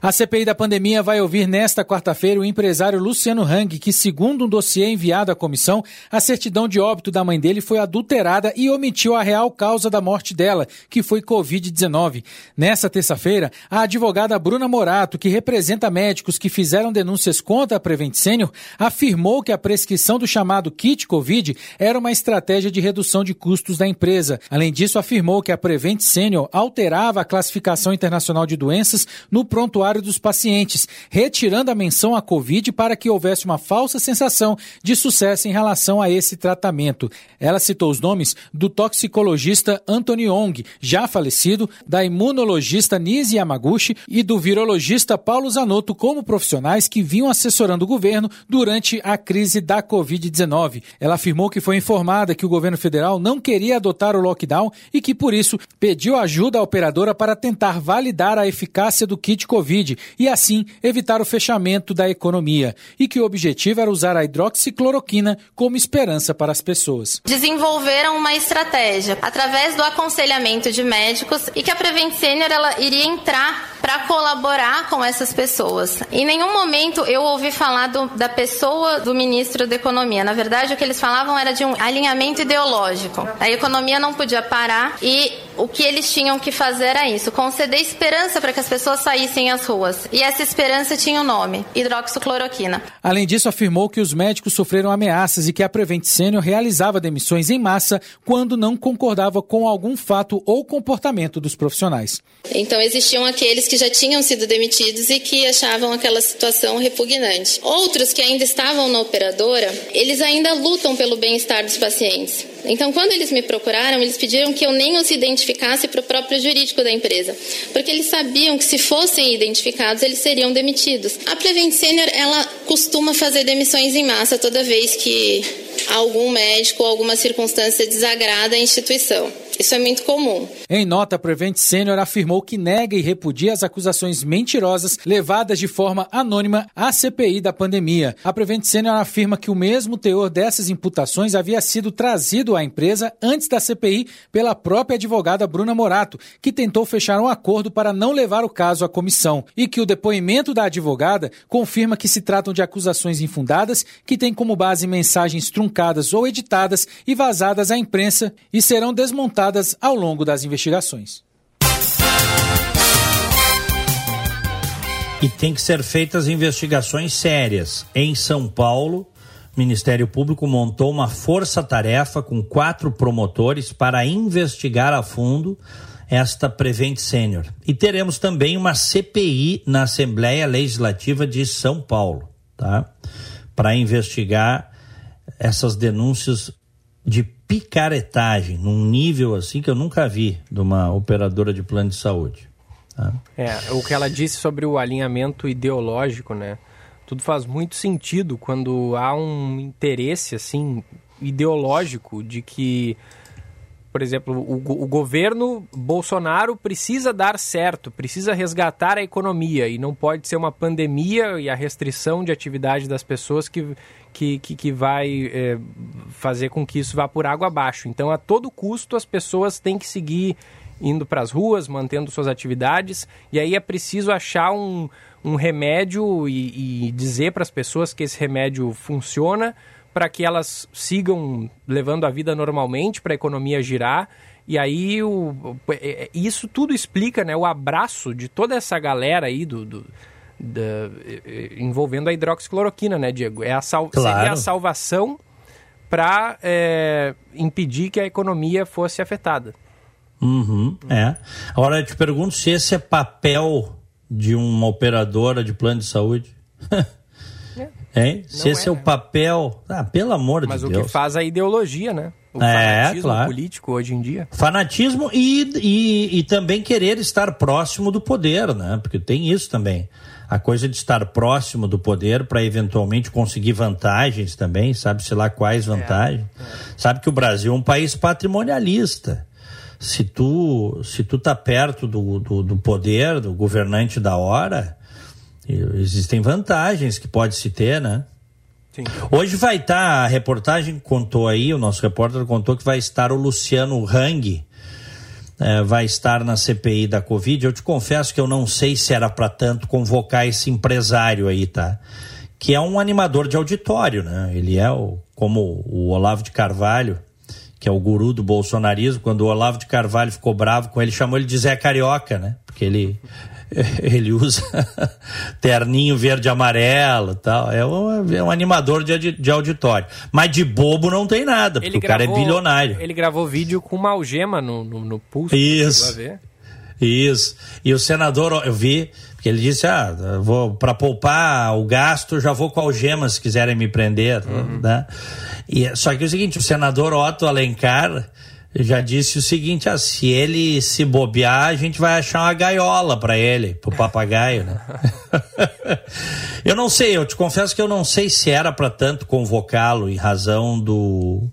A CPI da pandemia vai ouvir nesta quarta-feira o empresário Luciano Hang, que, segundo um dossiê enviado à comissão, a certidão de óbito da mãe dele foi adulterada e omitiu a real causa da morte dela, que foi Covid-19. Nessa terça-feira, a advogada Bruna Morato, que representa médicos que fizeram denúncias contra a Prevent Senior, afirmou que a prescrição do chamado kit Covid era uma estratégia de redução de custos da empresa. Além disso, afirmou que a Prevent Senior alterava a classificação internacional de doenças no prontuário dos pacientes, retirando a menção à Covid para que houvesse uma falsa sensação de sucesso em relação a esse tratamento. Ela citou os nomes do toxicologista Anthony Ong, já falecido, da imunologista Nise Yamaguchi e do virologista Paulo Zanotto como profissionais que vinham assessorando o governo durante a crise da Covid-19. Ela afirmou que foi informada que o governo federal não queria adotar o lockdown e que, por isso, pediu ajuda à operadora para tentar validar a eficácia do kit Covid Covid e assim evitar o fechamento da economia, e que o objetivo era usar a hidroxicloroquina como esperança para as pessoas. Desenvolveram uma estratégia através do aconselhamento de médicos e que a Prevent Senior ela iria entrar para colaborar com essas pessoas. Em nenhum momento eu ouvi falar do, da pessoa do ministro da Economia. Na verdade, o que eles falavam era de um alinhamento ideológico. A economia não podia parar e o que eles tinham que fazer era isso: conceder esperança para que as pessoas saíssem às ruas. E essa esperança tinha o um nome: hidroxicloroquina. Além disso, afirmou que os médicos sofreram ameaças e que a Prevent Senior realizava demissões em massa quando não concordava com algum fato ou comportamento dos profissionais. Então, existiam aqueles que já tinham sido demitidos e que achavam aquela situação repugnante. Outros que ainda estavam na operadora, eles ainda lutam pelo bem-estar dos pacientes. Então, quando eles me procuraram, eles pediram que eu nem os identificasse para o próprio jurídico da empresa, porque eles sabiam que se fossem identificados, eles seriam demitidos. A Prevent Senior, ela costuma fazer demissões em massa toda vez que algum médico ou alguma circunstância desagrada a instituição. Isso é muito comum. Em nota, a Prevent Senior afirmou que nega e repudia as acusações mentirosas levadas de forma anônima à CPI da pandemia. A Prevent Senior afirma que o mesmo teor dessas imputações havia sido trazido à empresa antes da CPI pela própria advogada Bruna Morato, que tentou fechar um acordo para não levar o caso à comissão, e que o depoimento da advogada confirma que se tratam de acusações infundadas que têm como base mensagens truncadas ou editadas e vazadas à imprensa e serão desmontadas ao longo das investigações. E tem que ser feitas investigações sérias. Em São Paulo, Ministério Público montou uma força-tarefa com quatro promotores para investigar a fundo esta Prevent Sênior. E teremos também uma CPI na Assembleia Legislativa de São Paulo, tá? Para investigar essas denúncias de picaretagem num nível assim que eu nunca vi de uma operadora de plano de saúde. Tá? É, o que ela disse sobre o alinhamento ideológico, né? Tudo faz muito sentido quando há um interesse assim ideológico de que por exemplo, o, o, governo Bolsonaro precisa dar certo, precisa resgatar a economia e não pode ser uma pandemia e a restrição de atividade das pessoas que, que, que, que vai é, fazer com que isso vá por água abaixo. Então, a todo custo, as pessoas têm que seguir indo para as ruas, mantendo suas atividades, e aí é preciso achar um, um remédio e, e dizer para as pessoas que esse remédio funciona para que elas sigam levando a vida normalmente, para a economia girar. E aí o, é, é, isso tudo explica né, o abraço de toda essa galera aí do, do da, envolvendo a hidroxicloroquina, né, Diego? É a sal, claro. Seria a salvação para é, impedir que a economia fosse afetada. Uhum, é. Agora eu te pergunto se esse é papel de uma operadora de plano de saúde. Hein? Se esse é, é, o papel. Ah, pelo amor Mas de Deus. Mas o que faz a ideologia, né? O é, fanatismo claro. político hoje em dia. Fanatismo e, e, e também querer estar próximo do poder, né? Porque tem isso também. A coisa de estar próximo do poder para eventualmente conseguir vantagens também, sabe-se lá quais é, vantagens. É, é. Sabe que o Brasil é um país patrimonialista. Se tu, se tu tá perto do, do, do poder, do governante da hora, existem vantagens que pode se ter, né? Sim. Hoje vai estar, tá, a reportagem contou aí, o nosso repórter contou que vai estar o Luciano Hang, é, vai estar na CPI da Covid. Eu te confesso que eu não sei se era para tanto convocar esse empresário aí, tá? Que é um animador de auditório, né? Ele é o, como o Olavo de Carvalho, que é o guru do bolsonarismo. Quando o Olavo de Carvalho ficou bravo com ele, chamou ele de Zé Carioca, né? Porque ele ele usa terninho verde e amarelo tal. É um, é um animador de, de auditório. Mas de bobo não tem nada, porque ele o gravou, cara é bilionário. Ele gravou vídeo com uma algema no, no, no pulso. Isso. Isso. E o senador, eu vi, ele disse: ah, vou para poupar o gasto, já vou com algemas se quiserem me prender. Uhum. Né? E, só que é o seguinte: o senador Otto Alencar já disse o seguinte: ah, se ele se bobear, a gente vai achar uma gaiola para ele, pro papagaio, né? eu não sei, eu te confesso que eu não sei se era para tanto convocá-lo em razão do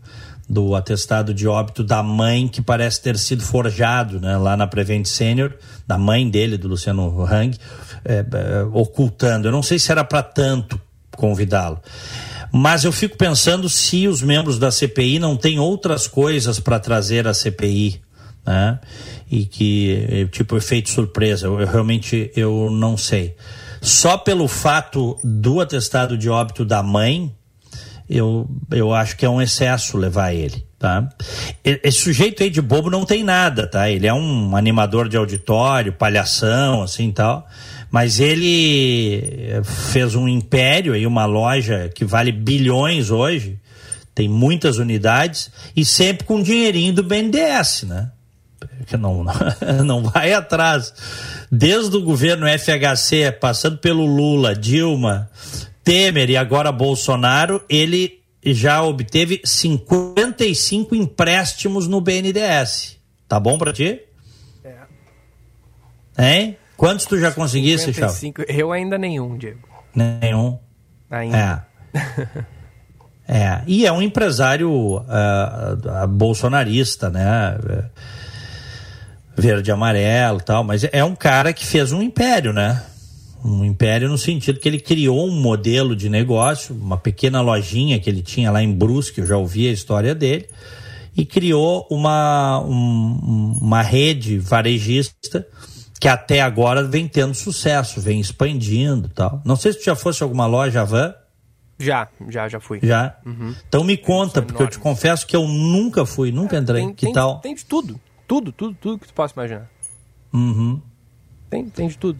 do atestado de óbito da mãe que parece ter sido forjado, né, lá na Prevent Senior, da mãe dele, do Luciano Hang, é, é, ocultando. Eu não sei se era para tanto convidá-lo. Mas eu fico pensando se os membros da CPI não têm outras coisas para trazer à CPI, né? E que, tipo, efeito surpresa. Eu, eu, realmente eu não sei. Só pelo fato do atestado de óbito da mãe, eu, eu acho que é um excesso levar ele, tá? Esse sujeito aí de bobo não tem nada, tá? Ele é um animador de auditório, palhação, assim tal mas ele fez um império aí, uma loja que vale bilhões hoje, tem muitas unidades e sempre com dinheirinho do BNDES, né? Que não, não vai atrás. Desde o governo FHC, passando pelo Lula, Dilma, Temer e agora Bolsonaro, ele já obteve 55 empréstimos no BNDES. Tá bom para ti? É. Hein? Quantos tu já conseguisse, Chau? Eu ainda nenhum, Diego. Nenhum? Ainda. É. É, e é um empresário uh, bolsonarista, né? Verde e amarelo tal, mas é um cara que fez um império, né? Um império no sentido que ele criou um modelo de negócio, uma pequena lojinha que ele tinha lá em Brusque, eu já ouvi a história dele, e criou uma, um, uma rede varejista que até agora vem tendo sucesso, vem expandindo tal. Não sei se tu já fosse alguma loja Van. Já, já, já fui. Já? Uhum. Então me conta, porque eu te confesso que eu nunca fui, nunca entrei. Tem, que tem, tal? Tem de tudo. Tudo, tudo, tudo que tu possa imaginar. Uhum. Tem, tem de tudo.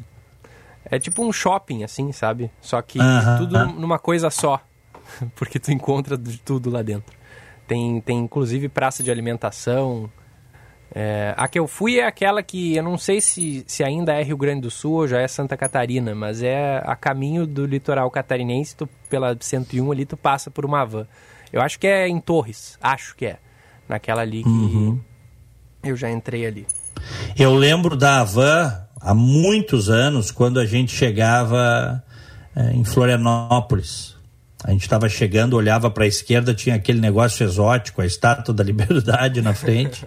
É tipo um shopping, assim, sabe? Só que uhum, tudo uhum. numa coisa só. Porque tu encontra de tudo lá dentro. Tem, tem inclusive praça de alimentação. É, a que eu fui é aquela que eu não sei se, se ainda é Rio Grande do Sul ou já é Santa Catarina, mas é a caminho do litoral catarinense, tu, pela 101 ali tu passa por uma van. Eu acho que é em Torres, acho que é. Naquela ali que uhum. eu já entrei ali. Eu lembro da van há muitos anos, quando a gente chegava é, em Florianópolis. A gente estava chegando, olhava para a esquerda, tinha aquele negócio exótico, a estátua da liberdade na frente.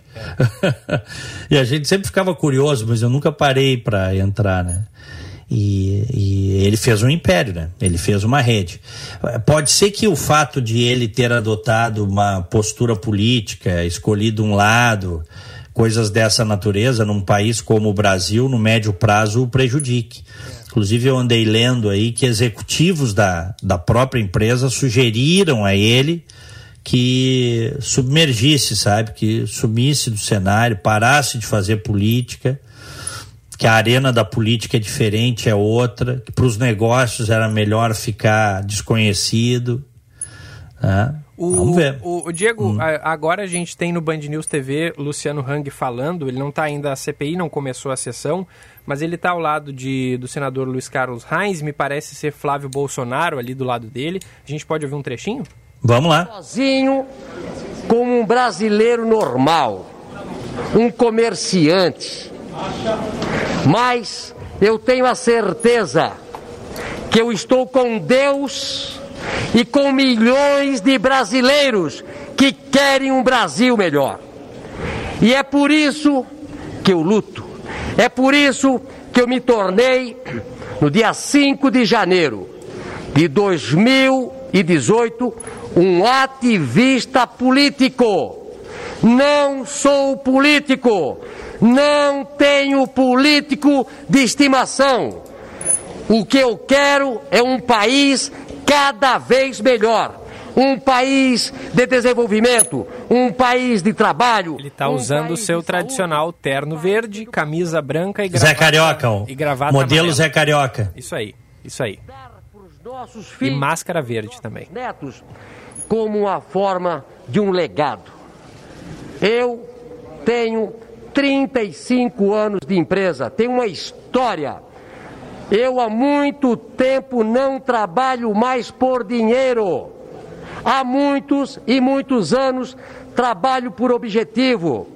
e a gente sempre ficava curioso, mas eu nunca parei para entrar, né? E, e, ele fez um império, né? Ele fez uma rede. Pode ser que o fato de ele ter adotado uma postura política, escolhido um lado, coisas dessa natureza num país como o Brasil, no médio prazo, o prejudique. Inclusive, eu andei lendo aí que executivos da, da própria empresa sugeriram a ele que submergisse, sabe? Que sumisse do cenário, parasse de fazer política, que a arena da política é diferente, é outra, que para os negócios era melhor ficar desconhecido. Né? O, Vamos ver. O, o Diego, hum. a, agora a gente tem no Band News TV Luciano Hang falando, ele não está ainda a CPI, não começou a sessão, mas ele está ao lado de, do senador Luiz Carlos Reis, me parece ser Flávio Bolsonaro ali do lado dele. A gente pode ouvir um trechinho? Vamos lá. Sozinho, como um brasileiro normal, um comerciante. Mas eu tenho a certeza que eu estou com Deus e com milhões de brasileiros que querem um Brasil melhor. E é por isso que eu luto é por isso que eu me tornei, no dia 5 de janeiro de 2018, um ativista político. Não sou político, não tenho político de estimação. O que eu quero é um país cada vez melhor um país de desenvolvimento, um país de trabalho. Ele está um usando o seu tradicional terno verde, camisa branca e gravata. Zé Carioca, e gravata modelo amarela. Zé Carioca. Isso aí, isso aí. E máscara verde também. Netos, como uma forma de um legado. Eu tenho 35 anos de empresa, tenho uma história. Eu há muito tempo não trabalho mais por dinheiro. Há muitos e muitos anos trabalho por objetivo.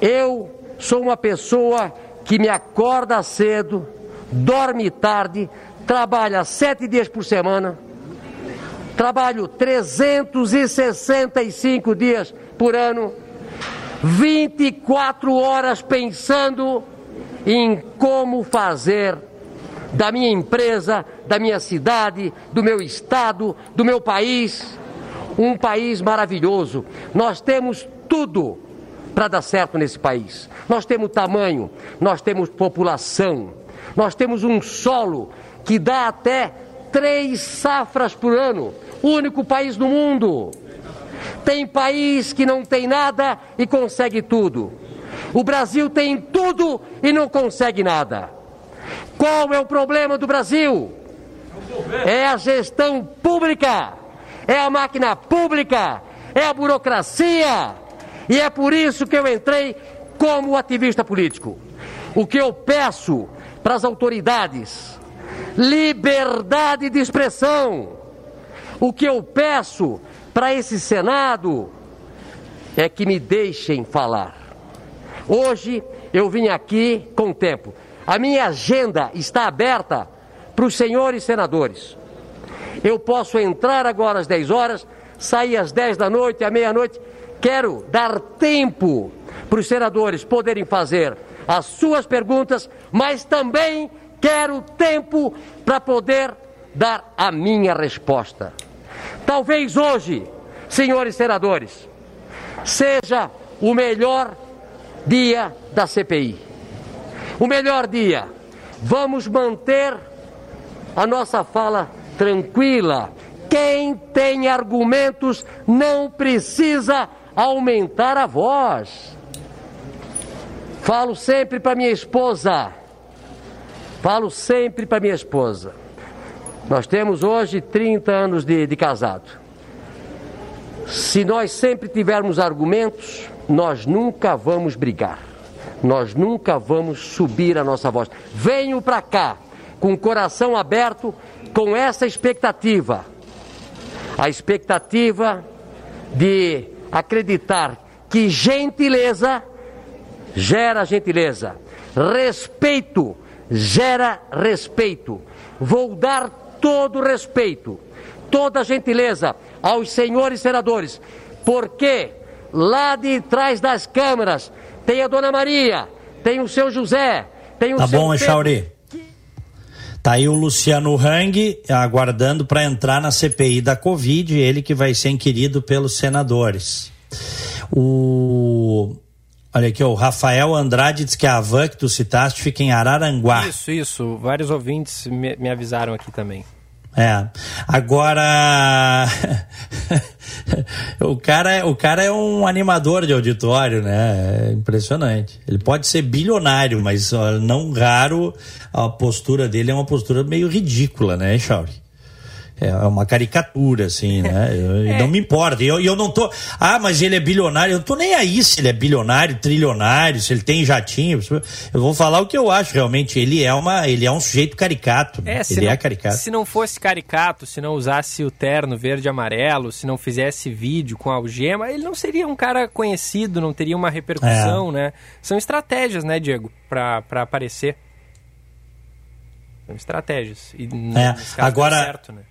Eu sou uma pessoa que me acorda cedo, dorme tarde, trabalha sete dias por semana, trabalho 365 dias por ano, 24 horas pensando em como fazer da minha empresa, da minha cidade, do meu estado, do meu país. Um país maravilhoso. Nós temos tudo para dar certo nesse país. Nós temos tamanho, nós temos população, nós temos um solo que dá até três safras por ano. Único país do mundo. Tem país que não tem nada e consegue tudo. O Brasil tem tudo e não consegue nada. Qual é o problema do Brasil? É a gestão pública, é a máquina pública, é a burocracia. E é por isso que eu entrei como ativista político. O que eu peço para as autoridades: liberdade de expressão. O que eu peço para esse Senado é que me deixem falar. Hoje eu vim aqui com tempo. A minha agenda está aberta para os senhores senadores. Eu posso entrar agora às 10 horas, sair às 10 da noite, à meia-noite. Quero dar tempo para os senadores poderem fazer as suas perguntas, mas também quero tempo para poder dar a minha resposta. Talvez hoje, senhores senadores, seja o melhor dia da CPI. O melhor dia. Vamos manter a nossa fala tranquila. Quem tem argumentos não precisa aumentar a voz. Falo sempre para minha esposa. Falo sempre para minha esposa. Nós temos hoje 30 anos de, de casado. Se nós sempre tivermos argumentos, nós nunca vamos brigar. Nós nunca vamos subir a nossa voz. Venho para cá com o coração aberto, com essa expectativa. A expectativa de acreditar que gentileza gera gentileza, respeito gera respeito. Vou dar todo respeito, toda gentileza aos senhores senadores, porque lá de trás das câmeras tem a Dona Maria, tem o seu José, tem o tá seu. Tá bom, Echauri. Tá aí o Luciano Hang aguardando para entrar na CPI da Covid, ele que vai ser inquirido pelos senadores. O Olha aqui, o Rafael Andrade diz que a van que tu citaste fica em Araranguá. Isso, isso. Vários ouvintes me, me avisaram aqui também. É. Agora o cara, o cara é um animador de auditório, né? É impressionante. Ele pode ser bilionário, mas não raro a postura dele é uma postura meio ridícula, né, Chauri? É uma caricatura, assim, né? Eu, é. Não me importa. E eu, eu não tô. Ah, mas ele é bilionário. Eu não tô nem aí se ele é bilionário, trilionário, se ele tem jatinho. Eu vou falar o que eu acho, realmente. Ele é, uma, ele é um sujeito caricato. É, ele não, é caricato. Se não fosse caricato, se não usasse o terno verde e amarelo, se não fizesse vídeo com algema, ele não seria um cara conhecido, não teria uma repercussão, é. né? São estratégias, né, Diego, para aparecer. São estratégias. E é. agora, certo, né?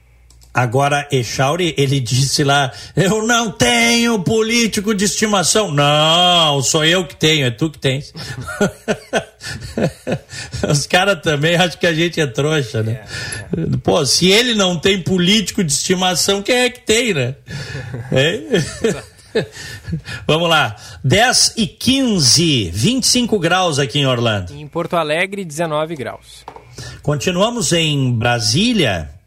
Agora, Echauri, ele disse lá: Eu não tenho político de estimação. Não, sou eu que tenho, é tu que tens. Os caras também acham que a gente é trouxa, né? É, é. Pô, se ele não tem político de estimação, quem é que tem, né? É? Vamos lá, 10 e 15, 25 graus aqui em Orlando. Em Porto Alegre, 19 graus. Continuamos em Brasília.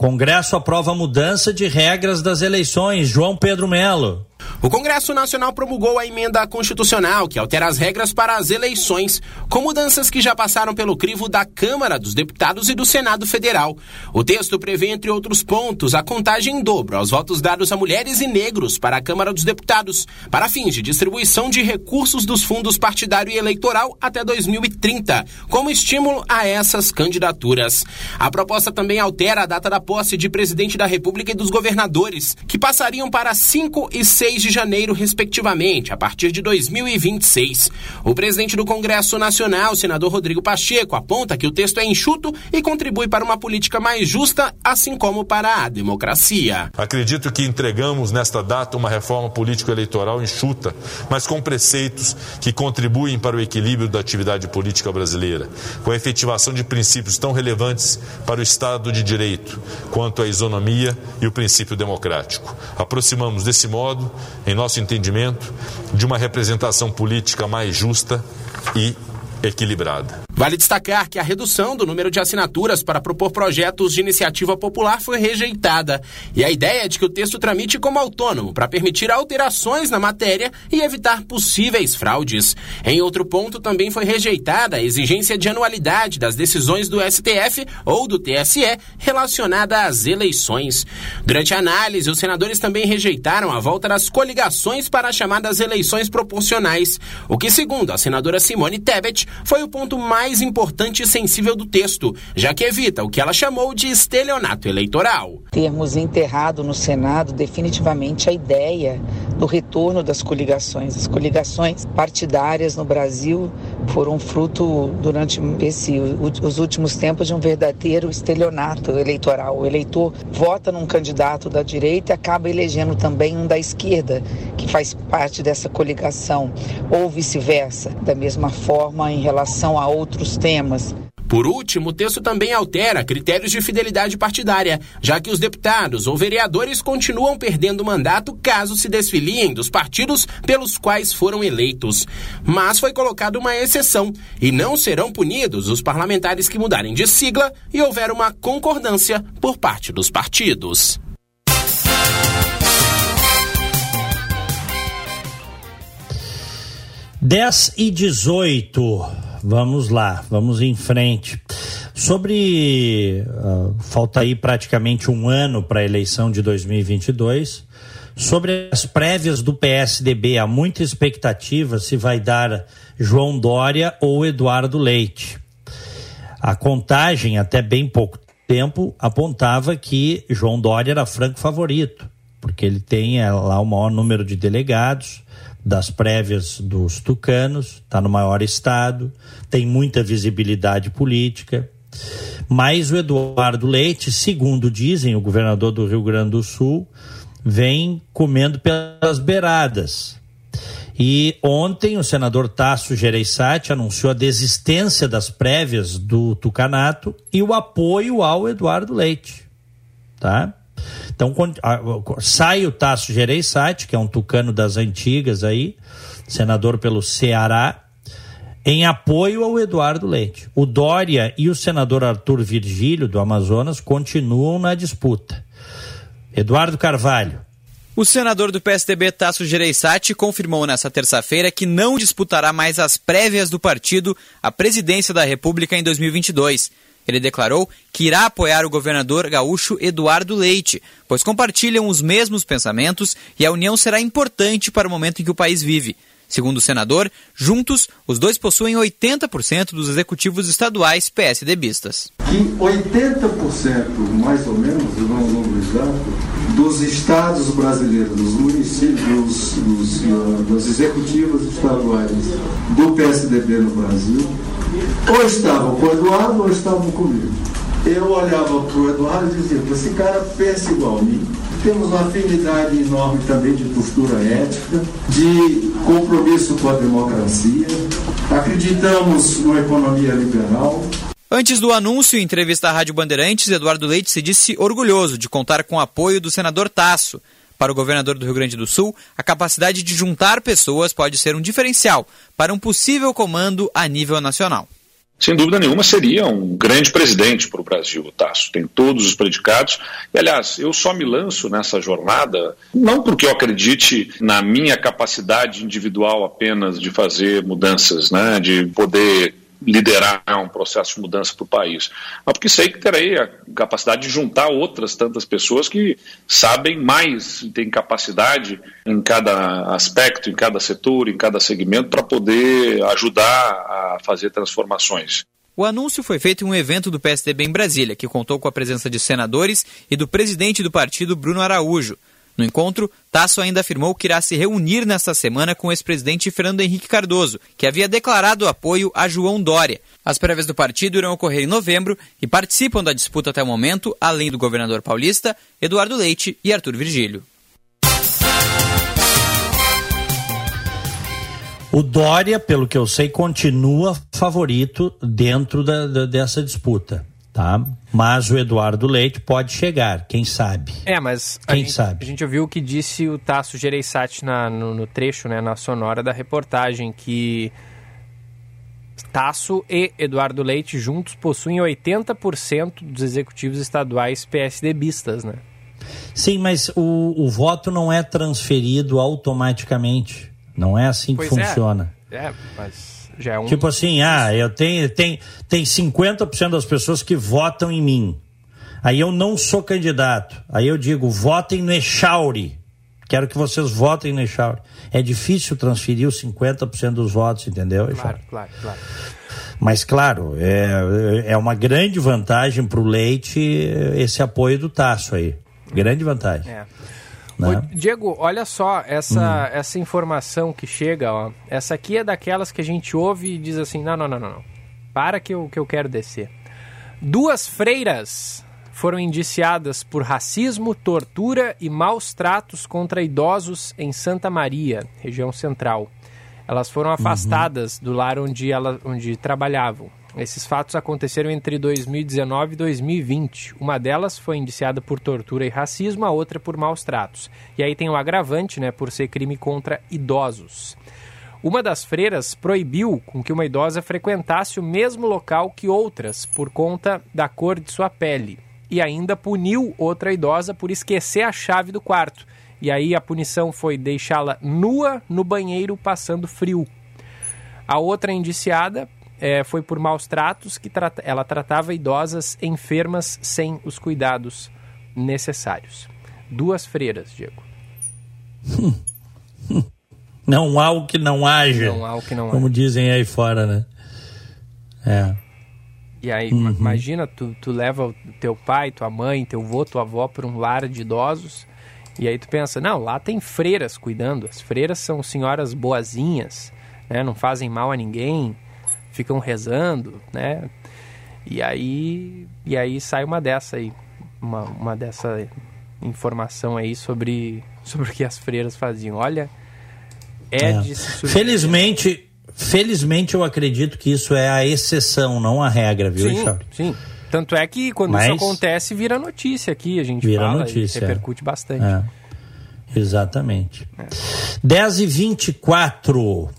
Congresso aprova mudança de regras das eleições. João Pedro Melo. O Congresso Nacional promulgou a emenda constitucional que altera as regras para as eleições, com mudanças que já passaram pelo crivo da Câmara dos Deputados e do Senado Federal. O texto prevê, entre outros pontos, a contagem em dobro aos votos dados a mulheres e negros para a Câmara dos Deputados, para fins de distribuição de recursos dos fundos partidário e eleitoral até 2030, como estímulo a essas candidaturas. A proposta também altera a data da posse de presidente da República e dos governadores, que passariam para 5 e 6 de janeiro, respectivamente, a partir de 2026. O presidente do Congresso Nacional, senador Rodrigo Pacheco, aponta que o texto é enxuto e contribui para uma política mais justa, assim como para a democracia. Acredito que entregamos nesta data uma reforma político-eleitoral enxuta, mas com preceitos que contribuem para o equilíbrio da atividade política brasileira, com a efetivação de princípios tão relevantes para o Estado de Direito quanto a isonomia e o princípio democrático. Aproximamos desse modo em nosso entendimento, de uma representação política mais justa e equilibrada. Vale destacar que a redução do número de assinaturas para propor projetos de iniciativa popular foi rejeitada. E a ideia é de que o texto tramite como autônomo para permitir alterações na matéria e evitar possíveis fraudes. Em outro ponto, também foi rejeitada a exigência de anualidade das decisões do STF ou do TSE relacionada às eleições. Durante a análise, os senadores também rejeitaram a volta das coligações para as chamadas eleições proporcionais, o que, segundo a senadora Simone Tebet, foi o ponto mais importante e sensível do texto, já que evita o que ela chamou de estelionato eleitoral. Termos enterrado no Senado definitivamente a ideia do retorno das coligações. As coligações partidárias no Brasil foram fruto, durante esse, os últimos tempos, de um verdadeiro estelionato eleitoral. O eleitor vota num candidato da direita e acaba elegendo também um da esquerda, que faz parte dessa coligação, ou vice-versa, da mesma forma em relação a outros temas. Por último, o texto também altera critérios de fidelidade partidária, já que os deputados ou vereadores continuam perdendo mandato caso se desfiliem dos partidos pelos quais foram eleitos. Mas foi colocada uma exceção e não serão punidos os parlamentares que mudarem de sigla e houver uma concordância por parte dos partidos. Dez e dezoito. Vamos lá, vamos em frente. Sobre. Uh, falta aí praticamente um ano para a eleição de 2022. Sobre as prévias do PSDB, há muita expectativa se vai dar João Dória ou Eduardo Leite. A contagem, até bem pouco tempo, apontava que João Dória era franco favorito, porque ele tem é, lá o maior número de delegados das prévias dos tucanos, está no maior estado, tem muita visibilidade política. Mas o Eduardo Leite, segundo dizem, o governador do Rio Grande do Sul, vem comendo pelas beiradas. E ontem o senador Tasso Gereissati anunciou a desistência das prévias do Tucanato e o apoio ao Eduardo Leite. Tá? Então sai o Tasso Gereissati, que é um tucano das antigas aí, senador pelo Ceará, em apoio ao Eduardo Leite. O Dória e o senador Arthur Virgílio, do Amazonas, continuam na disputa. Eduardo Carvalho. O senador do PSDB, Tasso Gereissati, confirmou nesta terça-feira que não disputará mais as prévias do partido à presidência da República em 2022. Ele declarou que irá apoiar o governador gaúcho Eduardo Leite, pois compartilham os mesmos pensamentos e a união será importante para o momento em que o país vive. Segundo o senador, juntos, os dois possuem 80% dos executivos estaduais PSDBistas. Que 80%, mais ou menos, eu não lembro exato, dos estados brasileiros, dos municípios, dos, dos executivos estaduais do PSDB no Brasil, ou estavam com o Eduardo ou estavam comigo. Eu olhava para o Eduardo e dizia, esse cara pensa igual a mim. Temos uma afinidade enorme também de postura ética, de compromisso com a democracia. Acreditamos numa economia liberal. Antes do anúncio em entrevista à Rádio Bandeirantes, Eduardo Leite se disse orgulhoso de contar com o apoio do senador Tasso. Para o governador do Rio Grande do Sul, a capacidade de juntar pessoas pode ser um diferencial para um possível comando a nível nacional sem dúvida nenhuma, seria um grande presidente para o Brasil, o Tasso. Tem todos os predicados. E, aliás, eu só me lanço nessa jornada, não porque eu acredite na minha capacidade individual apenas de fazer mudanças, né, de poder liderar um processo de mudança para o país, mas porque sei que terei a capacidade de juntar outras tantas pessoas que sabem mais, têm capacidade em cada aspecto, em cada setor, em cada segmento, para poder ajudar a fazer transformações. O anúncio foi feito em um evento do PSDB em Brasília, que contou com a presença de senadores e do presidente do partido, Bruno Araújo. No encontro, Tasso ainda afirmou que irá se reunir nesta semana com o ex-presidente Fernando Henrique Cardoso, que havia declarado apoio a João Dória. As prévias do partido irão ocorrer em novembro e participam da disputa até o momento, além do governador paulista, Eduardo Leite e Arthur Virgílio. O Dória, pelo que eu sei, continua favorito dentro da, da, dessa disputa tá? Mas o Eduardo Leite pode chegar, quem sabe. É, mas quem a gente, sabe. A gente ouviu o que disse o Tasso Gereissati na, no, no, trecho, né, na sonora da reportagem, que Tasso e Eduardo Leite juntos possuem 80% dos executivos estaduais PSDBistas, né? Sim, mas o, o voto não é transferido automaticamente. Não é assim que pois é. funciona. É, é mas já é um... Tipo assim, ah, eu tenho, tem, tem 50% das pessoas que votam em mim. Aí eu não sou candidato. Aí eu digo, votem no Echauri. Quero que vocês votem no Echauri. É difícil transferir os 50% dos votos, entendeu? Claro, claro, claro. Mas, claro, é, é uma grande vantagem para o Leite esse apoio do Tasso aí. Grande vantagem. É. Né? Diego, olha só essa, hum. essa informação que chega, ó. Essa aqui é daquelas que a gente ouve e diz assim: não, não, não, não, não. Para que eu, que eu quero descer. Duas freiras foram indiciadas por racismo, tortura e maus tratos contra idosos em Santa Maria, região central. Elas foram uhum. afastadas uhum. do lar onde, ela, onde trabalhavam. Esses fatos aconteceram entre 2019 e 2020. Uma delas foi indiciada por tortura e racismo, a outra por maus tratos. E aí tem o agravante, né, por ser crime contra idosos. Uma das freiras proibiu com que uma idosa frequentasse o mesmo local que outras por conta da cor de sua pele e ainda puniu outra idosa por esquecer a chave do quarto. E aí a punição foi deixá-la nua no banheiro passando frio. A outra indiciada é, foi por maus tratos que tra ela tratava idosas enfermas sem os cuidados necessários. Duas freiras, Diego. Não há o que não haja. Não há o que não Como dizem aí fora, né? É. E aí, uhum. imagina, tu, tu leva o teu pai, tua mãe, teu avô, tua avó para um lar de idosos. E aí tu pensa, não, lá tem freiras cuidando. As freiras são senhoras boazinhas, né? Não fazem mal a ninguém, ficam rezando, né? E aí, e aí sai uma dessa aí, uma, uma dessa informação aí sobre, sobre o que as freiras faziam. Olha, é, é. de se Felizmente, Felizmente eu acredito que isso é a exceção, não a regra, viu, Sim, sim. Tanto é que quando Mas... isso acontece, vira notícia aqui, a gente vira fala notícia, e repercute é. bastante. É. Exatamente. É. 10 e 24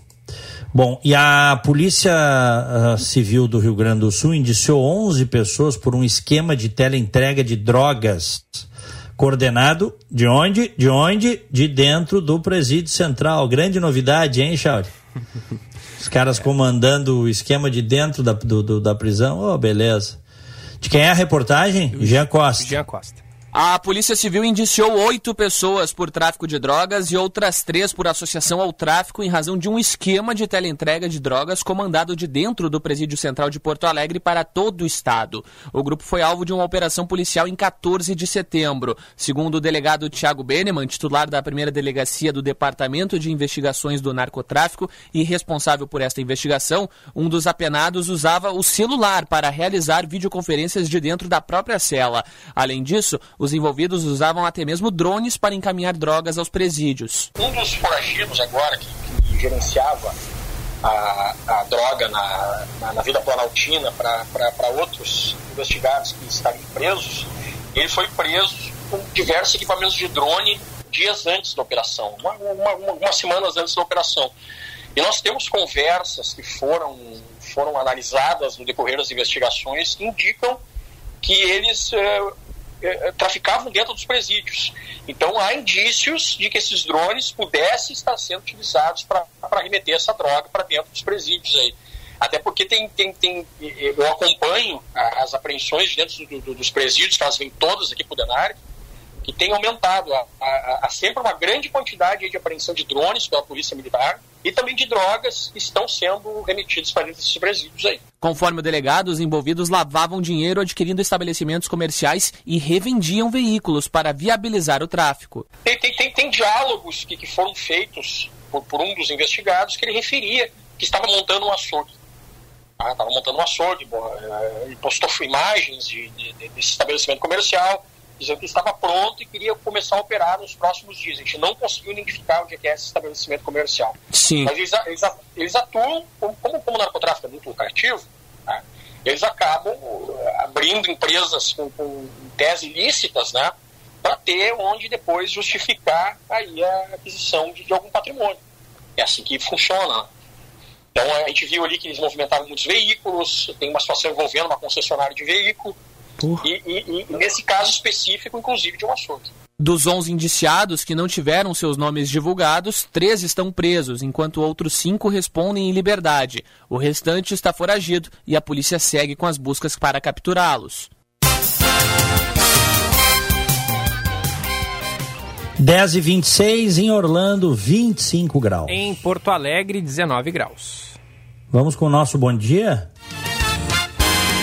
Bom, e a Polícia uh, Civil do Rio Grande do Sul indiciou 11 pessoas por um esquema de teleentrega de drogas coordenado de onde? De onde? De dentro do presídio central. Grande novidade, hein, Chauri? Os caras comandando o esquema de dentro da, do, do, da prisão. Oh, beleza. De quem é a reportagem? Jean Costa. Jean Costa. A Polícia Civil indiciou oito pessoas por tráfico de drogas e outras três por associação ao tráfico em razão de um esquema de teleentrega de drogas comandado de dentro do Presídio Central de Porto Alegre para todo o estado. O grupo foi alvo de uma operação policial em 14 de setembro. Segundo o delegado Tiago Beneman, titular da primeira delegacia do Departamento de Investigações do Narcotráfico e responsável por esta investigação, um dos apenados usava o celular para realizar videoconferências de dentro da própria cela. Além disso, os envolvidos usavam até mesmo drones para encaminhar drogas aos presídios. Um dos foragidos agora, que, que gerenciava a, a droga na, na, na, vida planaltina para outros investigados que estariam presos, ele foi preso com diversos equipamentos de drone dias antes da operação, uma, uma, uma, umas semanas antes da operação. E nós temos conversas que foram, foram analisadas no decorrer das investigações que indicam que eles eh, traficavam dentro dos presídios. Então há indícios de que esses drones pudessem estar sendo utilizados para remeter essa droga para dentro dos presídios aí. Até porque tem, tem, tem, eu acompanho as apreensões dentro do, do, dos presídios, que elas vêm todas aqui para o Denário, que tem aumentado. Há, sempre uma grande quantidade de apreensão de drones pela Polícia Militar e também de drogas que estão sendo remetidas para desses presídios aí. Conforme o delegado, os envolvidos lavavam dinheiro adquirindo estabelecimentos comerciais e revendiam veículos para viabilizar o tráfico. Tem, tem, tem, tem diálogos que, que foram feitos por, por, um dos investigados que ele referia que estava montando um açougue. Ah, estava montando um açougue, eh, postou imagens de, de, desse estabelecimento comercial, dizendo que estava pronto e queria começar a operar nos próximos dias. A gente não conseguiu identificar onde é, é esse estabelecimento comercial. Sim. Mas eles, eles, eles atuam, como, como o narcotráfico é muito lucrativo, né, eles acabam uh, abrindo empresas com, com tese ilícitas, né, para ter onde depois justificar aí a aquisição de, de algum patrimônio. É assim que funciona. Então a gente viu ali que eles movimentavam muitos veículos, tem uma situação envolvendo uma concessionária de veículo, e, e, e, nesse caso específico, inclusive, de um açougue. Dos 11 indiciados que não tiveram seus nomes divulgados, três estão presos, enquanto outros cinco respondem em liberdade. O restante está foragido e a polícia segue com as buscas para capturá-los. 10 e 26 em Orlando, 25 graus. Em Porto Alegre, 19 graus. Vamos com o nosso bom dia?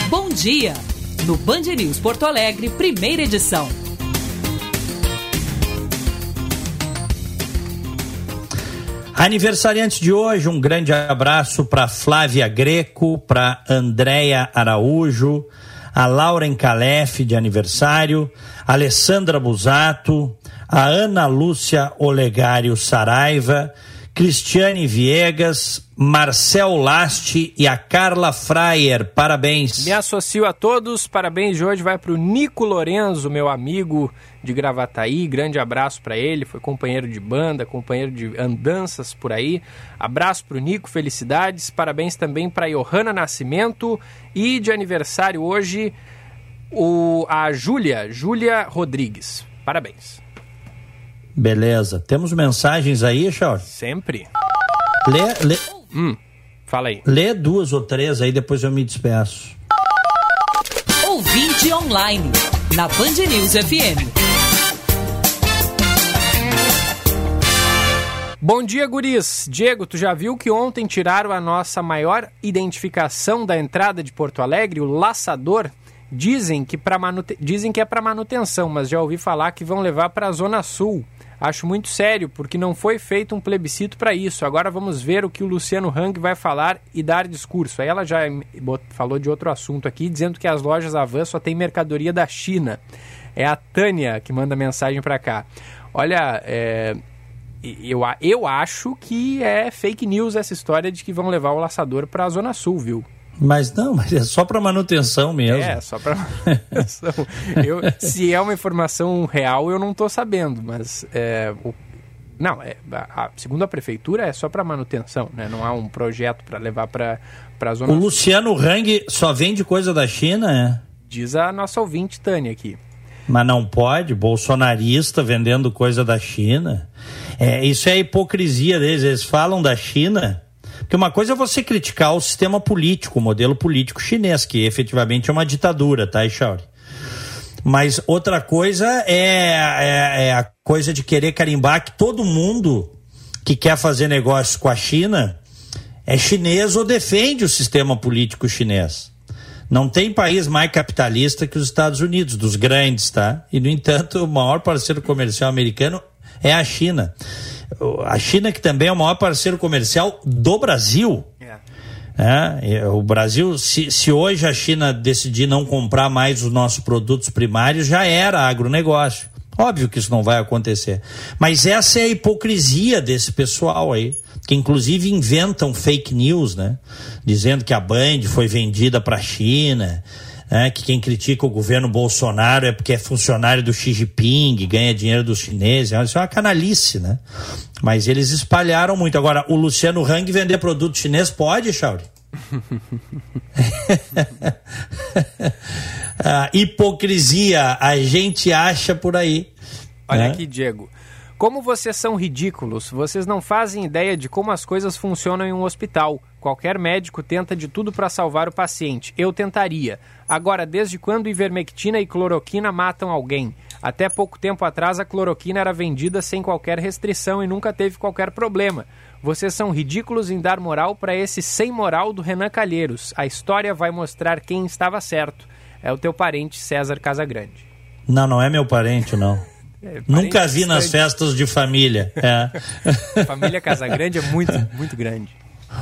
Bom dia! no Band News Porto Alegre, primeira edição. Aniversariantes de hoje, um grande abraço para Flávia Greco, para Andréia Araújo, a Laura Encalef de aniversário, Alessandra Busato, a Ana Lúcia Olegário Saraiva Cristiane Viegas, Marcel Laste e a Carla Fraier. Parabéns. Me associo a todos. Parabéns de hoje vai para o Nico Lorenzo, meu amigo de Gravataí. Grande abraço para ele. Foi companheiro de banda, companheiro de andanças por aí. Abraço para o Nico, felicidades. Parabéns também para Johanna Nascimento e de aniversário hoje o, a Júlia, Júlia Rodrigues. Parabéns. Beleza. Temos mensagens aí, Charles? Sempre. Lê, lê. Hum, fala aí. Lê duas ou três aí, depois eu me despeço. Ouvinte online, na Band News FM. Bom dia, guris. Diego, tu já viu que ontem tiraram a nossa maior identificação da entrada de Porto Alegre, o laçador? Dizem que, pra manute... Dizem que é para manutenção, mas já ouvi falar que vão levar para a Zona Sul. Acho muito sério, porque não foi feito um plebiscito para isso. Agora vamos ver o que o Luciano Hang vai falar e dar discurso. Aí ela já falou de outro assunto aqui, dizendo que as lojas Avan só tem mercadoria da China. É a Tânia que manda mensagem para cá. Olha, é, eu, eu acho que é fake news essa história de que vão levar o laçador para a Zona Sul, viu? Mas não, mas é só para manutenção mesmo. É, só para manutenção. eu, se é uma informação real, eu não estou sabendo, mas é, o, não, é, a, segundo a prefeitura é só para manutenção, né? Não há um projeto para levar para a zona. O Luciano Hang só vende coisa da China, é? Diz a nossa ouvinte Tânia aqui. Mas não pode, bolsonarista vendendo coisa da China. É, isso é a hipocrisia deles. Eles falam da China porque uma coisa é você criticar o sistema político, o modelo político chinês, que efetivamente é uma ditadura, tá, Ixauri? Mas outra coisa é, é, é, a coisa de querer carimbar que todo mundo que quer fazer negócio com a China é chinês ou defende o sistema político chinês. Não tem país mais capitalista que os Estados Unidos, dos grandes, tá? E, no entanto, o maior parceiro comercial americano é a China a China, que também é o maior parceiro comercial do Brasil. É. é, o Brasil, se, se hoje a China decidir não comprar mais os nossos produtos primários, já era agronegócio. Óbvio que isso não vai acontecer. Mas essa é a hipocrisia desse pessoal aí, que inclusive inventam fake news, né? Dizendo que a Band foi vendida para a China, né, que quem critica o governo Bolsonaro é porque é funcionário do Xi Jinping, ganha dinheiro dos chineses. Isso é uma canalice, né? Mas eles espalharam muito. Agora, o Luciano Hang vender produto chinês pode, Chauri? a hipocrisia, a gente acha por aí. Olha né? aqui, Diego. Como vocês são ridículos, vocês não fazem ideia de como as coisas funcionam em um hospital. Qualquer médico tenta de tudo para salvar o paciente. Eu tentaria. Agora, desde quando ivermectina e cloroquina matam alguém? Até pouco tempo atrás, a cloroquina era vendida sem qualquer restrição e nunca teve qualquer problema. Vocês são ridículos em dar moral para esse sem moral do Renan Calheiros. A história vai mostrar quem estava certo. É o teu parente César Casagrande. Não, não é meu parente, não. É, Nunca vi nas festas de família. É. família Casagrande é muito, muito grande.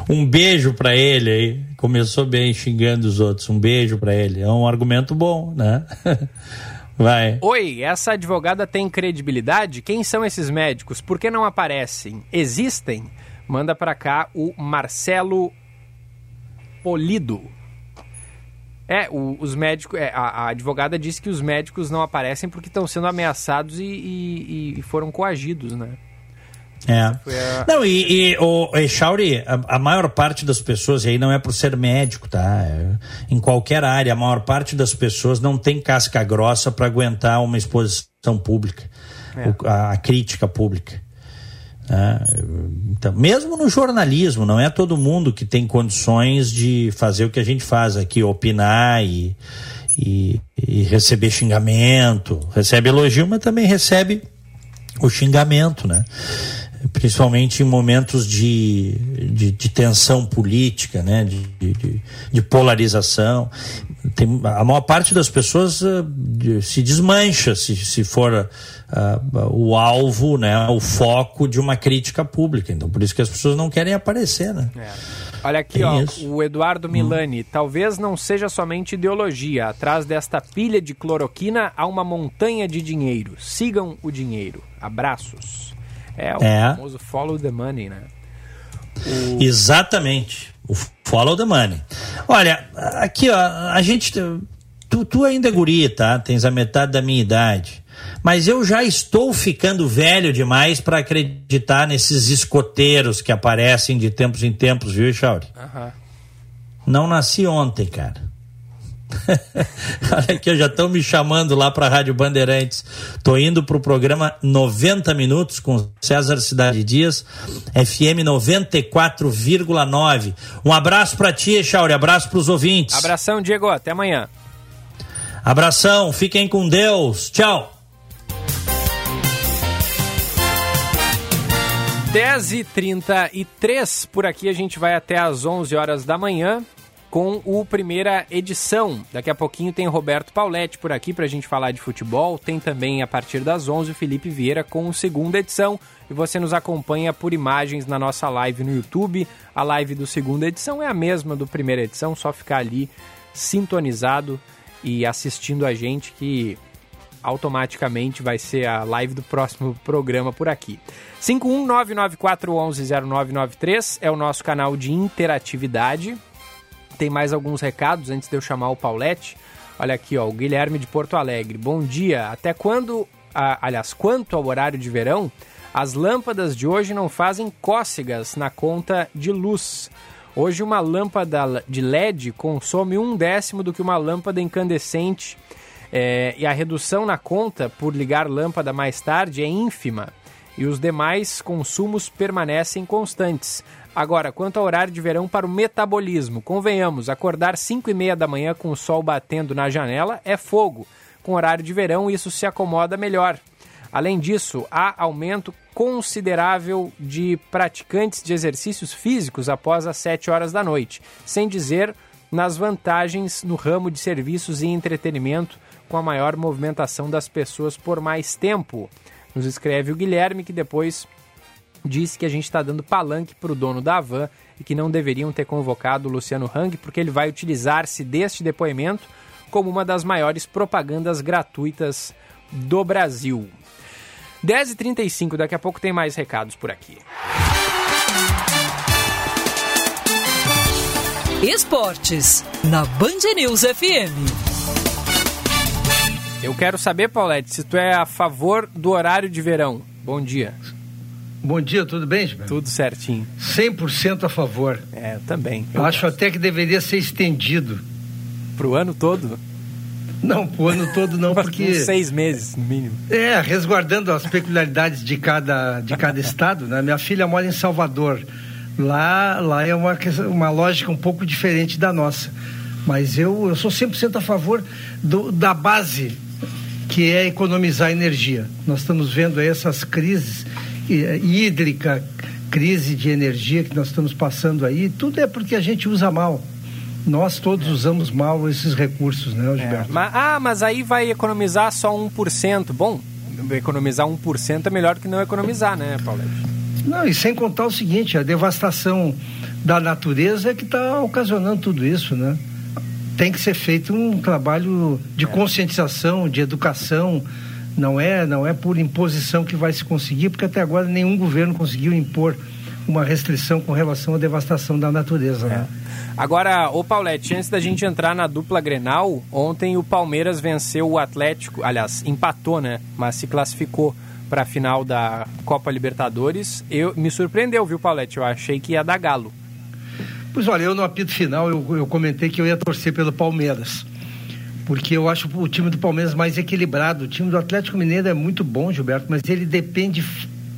Um beijo para ele aí. Começou bem xingando os outros. Um beijo para ele. É um argumento bom, né? Vai. Oi, essa advogada tem credibilidade? Quem são esses médicos? Por que não aparecem? Existem? Manda para cá o Marcelo Polido. É, o, os médicos. É, a, a, advogada disse que os médicos não aparecem porque estão sendo ameaçados e, e, e foram coagidos, né? É. A... Não, e, e o Echauri, a, a, maior parte das pessoas, e aí não é por ser médico, tá? É, em qualquer área, a maior parte das pessoas não tem casca grossa para aguentar uma exposição pública, é. o, a, crítica pública. É, então, mesmo no jornalismo, não é todo mundo que tem condições de fazer o que a gente faz aqui, opinar e, e, e receber xingamento. Recebe elogio, mas também recebe o xingamento, né? principalmente em momentos de, de, de tensão política, né? De, de, de, polarização. Tem, a maior parte das pessoas uh, se desmancha se, se for uh, o alvo, né, o foco de uma crítica pública. Então, por isso que as pessoas não querem aparecer, né? É. Olha aqui, ó, o Eduardo Milani. Hum. Talvez não seja somente ideologia. Atrás desta pilha de cloroquina há uma montanha de dinheiro. Sigam o dinheiro. Abraços. É o é. famoso follow the money, né? O... Exatamente. O follow the money. Olha, aqui, ó, a gente. Tu, tu ainda é guri, tá? Tens a metade da minha idade. Mas eu já estou ficando velho demais para acreditar nesses escoteiros que aparecem de tempos em tempos, viu, Chauri? Uhum. Não nasci ontem, cara. Olha aqui, já estão me chamando lá para a Rádio Bandeirantes. Tô indo para o programa 90 Minutos com César Cidade Dias, FM 94,9. Um abraço para ti, Chauri, abraço para os ouvintes. Abração, Diego, até amanhã. Abração, fiquem com Deus. Tchau. 10h33, por aqui a gente vai até às 11 horas da manhã com o primeira edição. Daqui a pouquinho tem Roberto Pauletti por aqui para a gente falar de futebol. Tem também a partir das 11 o Felipe Vieira com a segunda edição. E você nos acompanha por imagens na nossa live no YouTube. A live do segunda edição é a mesma do primeira edição, só ficar ali sintonizado e assistindo a gente que automaticamente vai ser a live do próximo programa por aqui. 51994110993 é o nosso canal de interatividade. Tem mais alguns recados antes de eu chamar o Paulette. Olha aqui, ó, o Guilherme de Porto Alegre. Bom dia. Até quando, ah, aliás, quanto ao horário de verão, as lâmpadas de hoje não fazem cócegas na conta de luz. Hoje uma lâmpada de LED consome um décimo do que uma lâmpada incandescente é, e a redução na conta por ligar lâmpada mais tarde é ínfima e os demais consumos permanecem constantes. Agora, quanto ao horário de verão para o metabolismo, convenhamos, acordar 5 e meia da manhã com o sol batendo na janela é fogo. Com horário de verão, isso se acomoda melhor. Além disso, há aumento considerável de praticantes de exercícios físicos após as 7 horas da noite, sem dizer nas vantagens no ramo de serviços e entretenimento com a maior movimentação das pessoas por mais tempo. Nos escreve o Guilherme, que depois disse que a gente está dando palanque para o dono da van e que não deveriam ter convocado o Luciano Hang, porque ele vai utilizar-se deste depoimento como uma das maiores propagandas gratuitas do Brasil. 10h35, daqui a pouco tem mais recados por aqui. Esportes, na Band News FM. Eu quero saber, Paulette, se tu é a favor do horário de verão. Bom dia. Bom dia, tudo bem, Gilberto? Tudo certinho. 100% a favor. É, eu também. Eu, eu acho até que deveria ser estendido. Para o ano todo? Não, para o ano todo não, porque... seis meses, no mínimo. É, resguardando as peculiaridades de cada, de cada estado, né? Minha filha mora em Salvador. Lá, lá é uma, uma lógica um pouco diferente da nossa. Mas eu, eu sou 100% a favor do, da base, que é economizar energia. Nós estamos vendo essas crises hídrica, crise de energia que nós estamos passando aí, tudo é porque a gente usa mal. Nós todos usamos mal esses recursos, né, Gilberto? É, mas, ah, mas aí vai economizar só 1%. Bom, economizar 1% é melhor do que não economizar, né, Paulo? Não, e sem contar o seguinte, a devastação da natureza é que está ocasionando tudo isso, né? Tem que ser feito um trabalho de é. conscientização, de educação, não é, não é por imposição que vai se conseguir, porque até agora nenhum governo conseguiu impor uma restrição com relação à devastação da natureza. Né? É. Agora, o Paulette, antes da gente entrar na dupla Grenal, ontem o Palmeiras venceu o Atlético, aliás, empatou, né? Mas se classificou para a final da Copa Libertadores. Eu me surpreendeu, viu, Paulette? Eu achei que ia dar galo. Pois olha, eu no apito final eu, eu comentei que eu ia torcer pelo Palmeiras porque eu acho o time do Palmeiras mais equilibrado. O time do Atlético Mineiro é muito bom, Gilberto, mas ele depende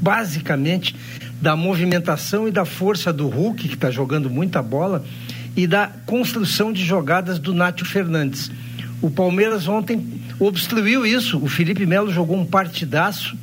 basicamente da movimentação e da força do Hulk, que está jogando muita bola, e da construção de jogadas do Nátio Fernandes. O Palmeiras ontem obstruiu isso. O Felipe Melo jogou um partidaço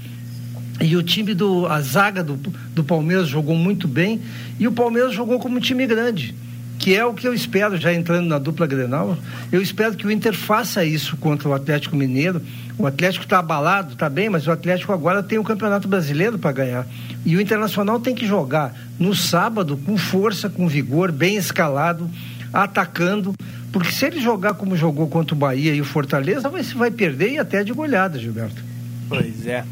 e o time do a zaga do, do Palmeiras jogou muito bem e o Palmeiras jogou como um time grande que é o que eu espero, já entrando na dupla Grenal, eu espero que o Inter faça isso contra o Atlético Mineiro. O Atlético está abalado, está bem, mas o Atlético agora tem o Campeonato Brasileiro para ganhar. E o Internacional tem que jogar no sábado com força, com vigor, bem escalado, atacando, porque se ele jogar como jogou contra o Bahia e o Fortaleza, vai, vai perder e até de goleada, Gilberto. Pois é.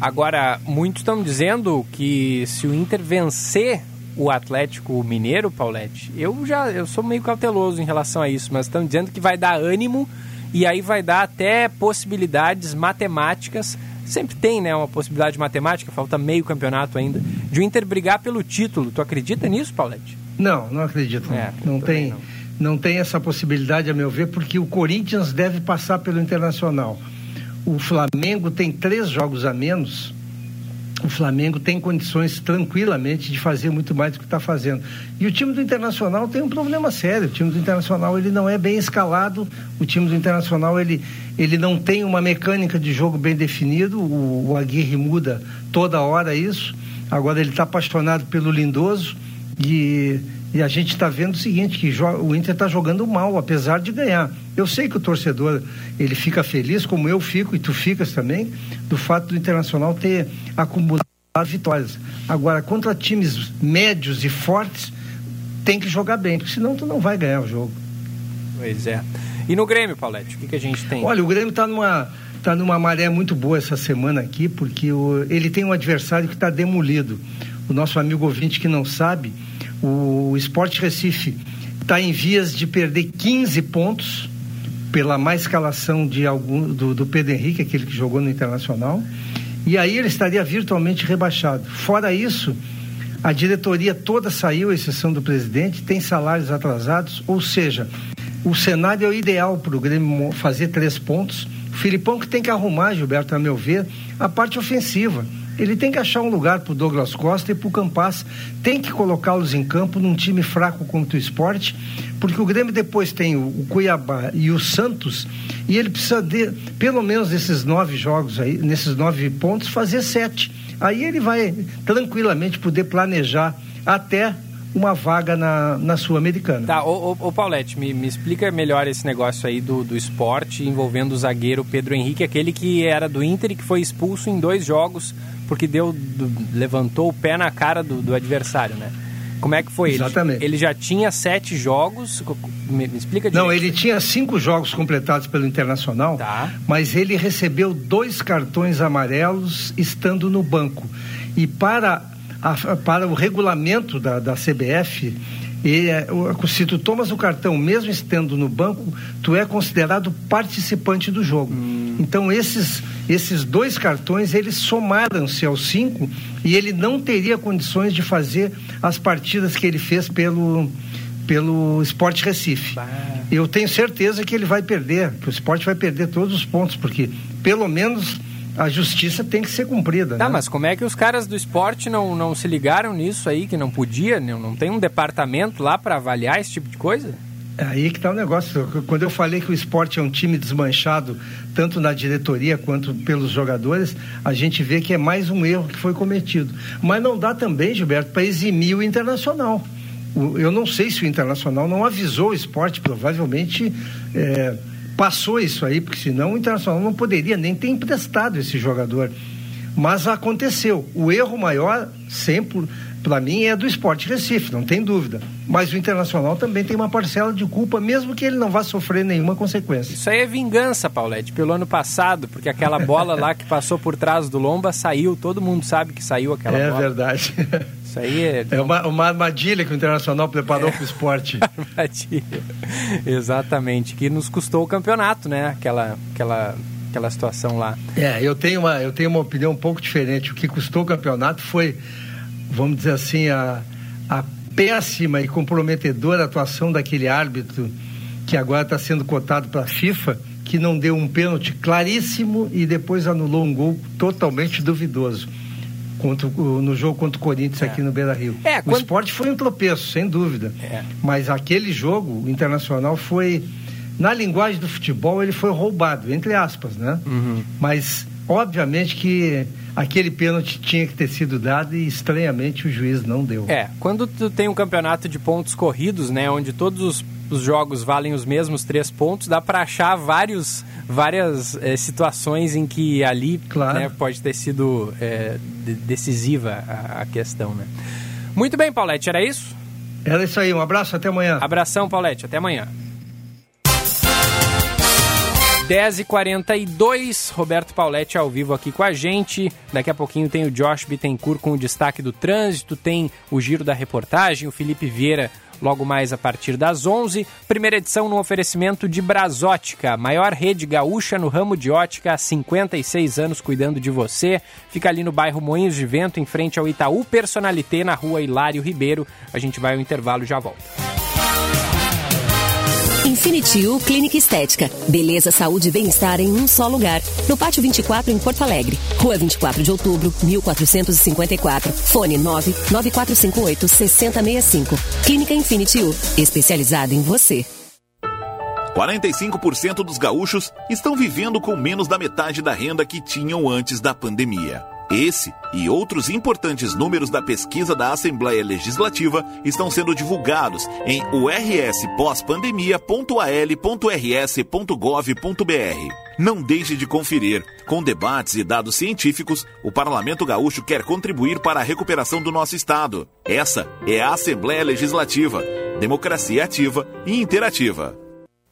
Agora, muitos estão dizendo que se o Inter vencer o Atlético Mineiro, Paulette, eu já eu sou meio cauteloso em relação a isso, mas estão dizendo que vai dar ânimo e aí vai dar até possibilidades matemáticas. Sempre tem, né, uma possibilidade matemática, falta meio campeonato ainda, de o Inter brigar pelo título. Tu acredita nisso, Paulette? Não, não acredito. É, não tem, não. não tem essa possibilidade, a meu ver, porque o Corinthians deve passar pelo Internacional. O Flamengo tem três jogos a menos o Flamengo tem condições tranquilamente de fazer muito mais do que está fazendo. E o time do Internacional tem um problema sério. O time do Internacional ele não é bem escalado. O time do Internacional ele, ele não tem uma mecânica de jogo bem definido. O, o Aguirre muda toda hora isso. Agora ele está apaixonado pelo Lindoso e e a gente está vendo o seguinte, que o Inter está jogando mal, apesar de ganhar. Eu sei que o torcedor ele fica feliz, como eu fico e tu ficas também, do fato do Internacional ter acumulado vitórias. Agora, contra times médios e fortes, tem que jogar bem, porque senão tu não vai ganhar o jogo. Pois é. E no Grêmio, Paulette, o que, que a gente tem? Olha, o Grêmio está numa, tá numa maré muito boa essa semana aqui, porque o, ele tem um adversário que está demolido. O nosso amigo ouvinte que não sabe, o Esporte Recife está em vias de perder 15 pontos pela má escalação de algum, do, do Pedro Henrique, aquele que jogou no Internacional. E aí ele estaria virtualmente rebaixado. Fora isso, a diretoria toda saiu, à exceção do presidente, tem salários atrasados, ou seja, o cenário é o ideal para o Grêmio fazer três pontos. O Filipão que tem que arrumar, Gilberto, a meu ver, a parte ofensiva ele tem que achar um lugar para o Douglas Costa e para o Campas. Tem que colocá-los em campo num time fraco contra o esporte, porque o Grêmio depois tem o, Cuiabá e o Santos, e ele precisa de, pelo menos nesses nove jogos aí, nesses nove pontos, fazer sete. Aí ele vai tranquilamente poder planejar até uma vaga na, na Sul-Americana. Tá, ô, ô, ô Paulette, me, me explica melhor esse negócio aí do, do esporte envolvendo o zagueiro Pedro Henrique, aquele que era do Inter e que foi expulso em dois jogos porque deu, do, levantou o pé na cara do, do adversário, né? Como é que foi? Exatamente. Ele, ele já tinha sete jogos. Me, me explica direito. Não, ele tinha cinco jogos completados pelo Internacional, tá. mas ele recebeu dois cartões amarelos estando no banco. E para, a, para o regulamento da, da CBF, e, é, se tu tomas o cartão, mesmo estando no banco, tu é considerado participante do jogo. Hum. Então, esses, esses dois cartões, eles somaram-se aos cinco e ele não teria condições de fazer as partidas que ele fez pelo, pelo Esporte Recife. Bah. Eu tenho certeza que ele vai perder, que o esporte vai perder todos os pontos, porque pelo menos a justiça tem que ser cumprida. Tá, né? mas como é que os caras do esporte não, não se ligaram nisso aí, que não podia? Não, não tem um departamento lá para avaliar esse tipo de coisa? É aí que está o negócio. Quando eu falei que o esporte é um time desmanchado, tanto na diretoria quanto pelos jogadores, a gente vê que é mais um erro que foi cometido. Mas não dá também, Gilberto, para eximir o internacional. eu não sei se o internacional não avisou o esporte, provavelmente. É, passou isso aí, porque senão o Internacional não poderia nem ter emprestado esse jogador. Mas aconteceu. O erro maior, sempre, para mim, é do Esporte Recife, não tem dúvida. Mas o Internacional também tem uma parcela de culpa, mesmo que ele não vá sofrer nenhuma consequência. Isso aí é vingança, Paulette, pelo ano passado, porque aquela bola lá que passou por trás do Lomba saiu, todo mundo sabe que saiu aquela é bola. É verdade. Isso aí é. É uma, uma armadilha que o Internacional preparou é. para o esporte. armadilha. Exatamente. Que nos custou o campeonato, né? Aquela, aquela, aquela situação lá. É, eu tenho, uma, eu tenho uma opinião um pouco diferente. O que custou o campeonato foi, vamos dizer assim, a, a péssima e comprometedora atuação daquele árbitro que agora está sendo cotado para a FIFA, que não deu um pênalti claríssimo e depois anulou um gol totalmente duvidoso contra, no jogo contra o Corinthians é. aqui no Beira Rio. É, quando... O esporte foi um tropeço, sem dúvida. É. Mas aquele jogo, o Internacional, foi. Na linguagem do futebol, ele foi roubado, entre aspas, né? Uhum. Mas Obviamente que aquele pênalti tinha que ter sido dado e estranhamente o juiz não deu. É, quando tu tem um campeonato de pontos corridos, né, onde todos os, os jogos valem os mesmos três pontos, dá para achar vários, várias é, situações em que ali claro. né, pode ter sido é, decisiva a, a questão, né? Muito bem, Paulette, era isso? Era isso aí, um abraço, até amanhã. Abração, Paulette, até amanhã. 10h42, Roberto Pauletti ao vivo aqui com a gente. Daqui a pouquinho tem o Josh Bittencourt com o destaque do trânsito, tem o giro da reportagem, o Felipe Vieira logo mais a partir das 11. Primeira edição no oferecimento de Brasótica, maior rede gaúcha no ramo de ótica há 56 anos cuidando de você. Fica ali no bairro Moinhos de Vento, em frente ao Itaú Personalité, na rua Hilário Ribeiro. A gente vai ao intervalo e já volta. Infinity U Clínica Estética. Beleza, saúde e bem-estar em um só lugar. No Pátio 24, em Porto Alegre. Rua 24 de outubro, 1454. Fone 99458 6065. Clínica Infinity U. Especializada em você. 45% dos gaúchos estão vivendo com menos da metade da renda que tinham antes da pandemia. Esse e outros importantes números da pesquisa da Assembleia Legislativa estão sendo divulgados em urspós-pandemia.al.rs.gov.br. Não deixe de conferir. Com debates e dados científicos, o Parlamento Gaúcho quer contribuir para a recuperação do nosso Estado. Essa é a Assembleia Legislativa. Democracia ativa e interativa.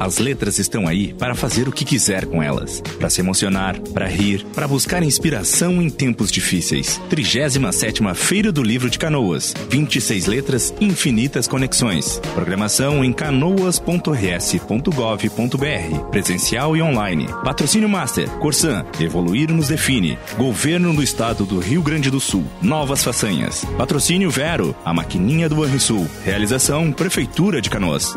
As letras estão aí para fazer o que quiser com elas. Para se emocionar, para rir, para buscar inspiração em tempos difíceis. 37 Feira do Livro de Canoas. 26 letras, infinitas conexões. Programação em canoas.rs.gov.br. Presencial e online. Patrocínio Master. Corsan. Evoluir nos define. Governo do Estado do Rio Grande do Sul. Novas façanhas. Patrocínio Vero. A maquininha do Banrisul. Realização Prefeitura de Canoas.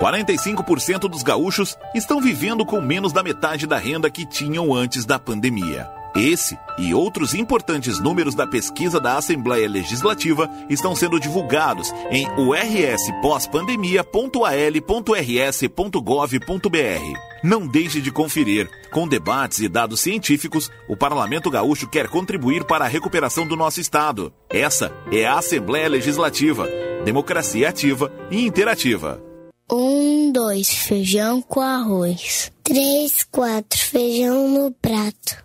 45% dos gaúchos estão vivendo com menos da metade da renda que tinham antes da pandemia. Esse e outros importantes números da pesquisa da Assembleia Legislativa estão sendo divulgados em urspós-pandemia.al.rs.gov.br. Não deixe de conferir. Com debates e dados científicos, o Parlamento Gaúcho quer contribuir para a recuperação do nosso Estado. Essa é a Assembleia Legislativa. Democracia ativa e interativa. Um, dois, feijão com arroz. Três, quatro, feijão no prato.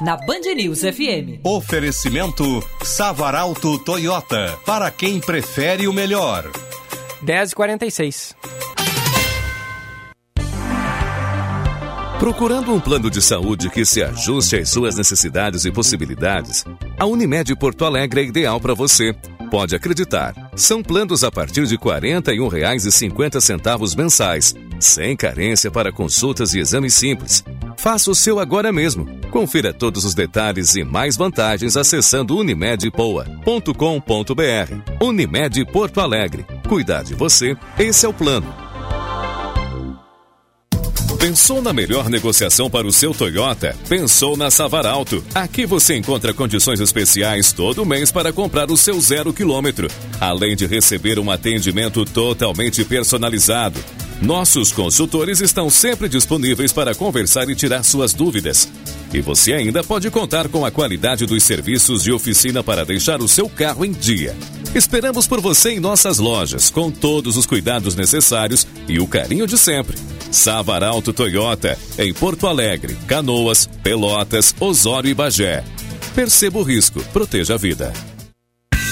na Band News FM. Oferecimento Savaralto Toyota, para quem prefere o melhor. 10h46. Procurando um plano de saúde que se ajuste às suas necessidades e possibilidades, a Unimed Porto Alegre é ideal para você. Pode acreditar. São planos a partir de R$ 41,50 mensais, sem carência para consultas e exames simples Faça o seu agora mesmo. Confira todos os detalhes e mais vantagens acessando unimedpoa.com.br. Unimed Porto Alegre. Cuidar de você, esse é o plano. Pensou na melhor negociação para o seu Toyota? Pensou na Savaralto. Aqui você encontra condições especiais todo mês para comprar o seu zero quilômetro, além de receber um atendimento totalmente personalizado. Nossos consultores estão sempre disponíveis para conversar e tirar suas dúvidas. E você ainda pode contar com a qualidade dos serviços de oficina para deixar o seu carro em dia. Esperamos por você em nossas lojas, com todos os cuidados necessários e o carinho de sempre. Savaralto Toyota, em Porto Alegre, Canoas, Pelotas, Osório e Bagé. Perceba o risco, proteja a vida.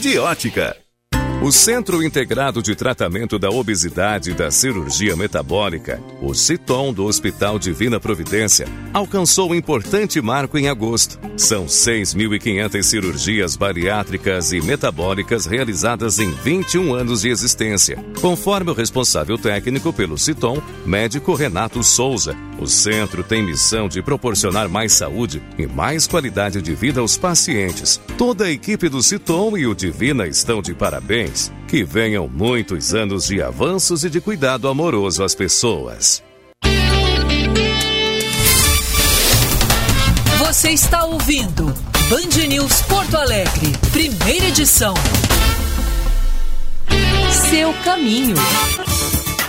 de ótica. O Centro Integrado de Tratamento da Obesidade e da Cirurgia Metabólica, o CITOM do Hospital Divina Providência, alcançou um importante marco em agosto. São 6.500 cirurgias bariátricas e metabólicas realizadas em 21 anos de existência. Conforme o responsável técnico pelo CITOM, médico Renato Souza, o centro tem missão de proporcionar mais saúde e mais qualidade de vida aos pacientes. Toda a equipe do CITOM e o Divina estão de parabéns. Que venham muitos anos de avanços e de cuidado amoroso às pessoas. Você está ouvindo Band News Porto Alegre, primeira edição. Seu caminho.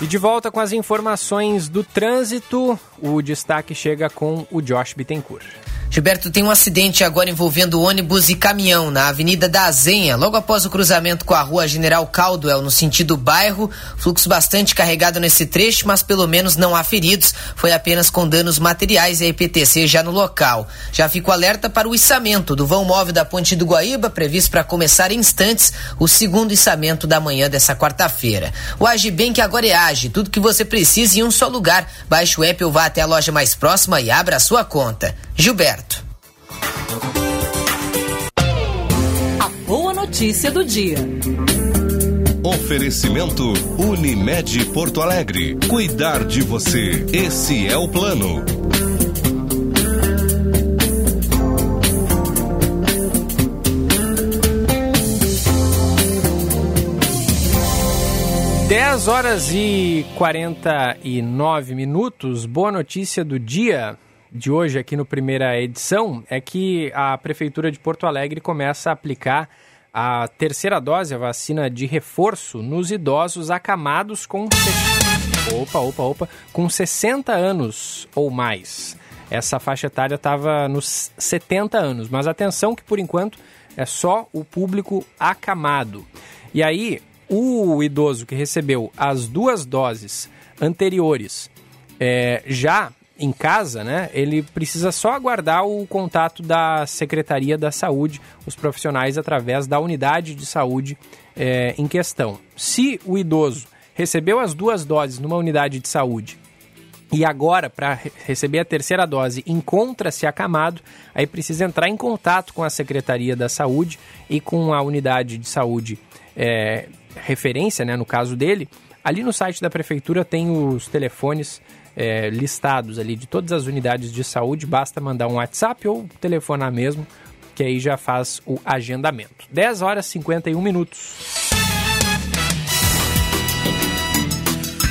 E de volta com as informações do trânsito, o destaque chega com o Josh Bittencourt. Gilberto, tem um acidente agora envolvendo ônibus e caminhão na Avenida da Azenha, logo após o cruzamento com a rua General Caldwell, no sentido bairro. Fluxo bastante carregado nesse trecho, mas pelo menos não há feridos. Foi apenas com danos materiais e a IPTC já no local. Já fico alerta para o içamento do vão móvel da Ponte do Guaíba, previsto para começar em instantes o segundo içamento da manhã dessa quarta-feira. O Agibank agora é Age, tudo que você precisa em um só lugar. Baixe o app ou vá até a loja mais próxima e abra a sua conta. Gilberto. A boa notícia do dia. Oferecimento Unimed Porto Alegre. Cuidar de você. Esse é o plano. Dez horas e 49 minutos. Boa notícia do dia de hoje aqui no primeira edição é que a Prefeitura de Porto Alegre começa a aplicar a terceira dose, a vacina de reforço, nos idosos acamados com. Opa, opa, opa, com 60 anos ou mais. Essa faixa etária estava nos 70 anos, mas atenção que por enquanto é só o público acamado. E aí, o idoso que recebeu as duas doses anteriores é, já em casa, né, ele precisa só aguardar o contato da Secretaria da Saúde, os profissionais, através da unidade de saúde é, em questão. Se o idoso recebeu as duas doses numa unidade de saúde e agora, para receber a terceira dose, encontra-se acamado, aí precisa entrar em contato com a Secretaria da Saúde e com a unidade de saúde é, referência, né, no caso dele. Ali no site da Prefeitura tem os telefones é, listados ali de todas as unidades de saúde, basta mandar um WhatsApp ou telefonar mesmo, que aí já faz o agendamento. 10 horas e 51 minutos.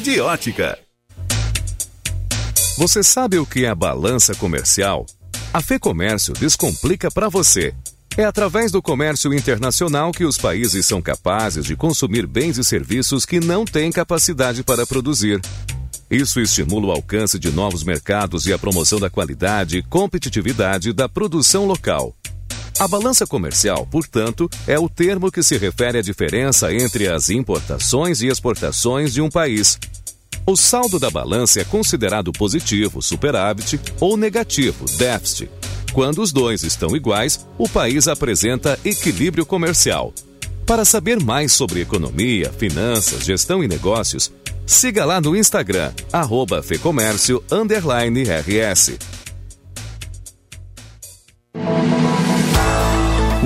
de ótica. Você sabe o que é balança comercial? A Fê Comércio descomplica para você. É através do comércio internacional que os países são capazes de consumir bens e serviços que não têm capacidade para produzir. Isso estimula o alcance de novos mercados e a promoção da qualidade e competitividade da produção local. A balança comercial, portanto, é o termo que se refere à diferença entre as importações e exportações de um país. O saldo da balança é considerado positivo, superávit, ou negativo, déficit. Quando os dois estão iguais, o país apresenta equilíbrio comercial. Para saber mais sobre economia, finanças, gestão e negócios, siga lá no Instagram, arroba Fecomércio, RS.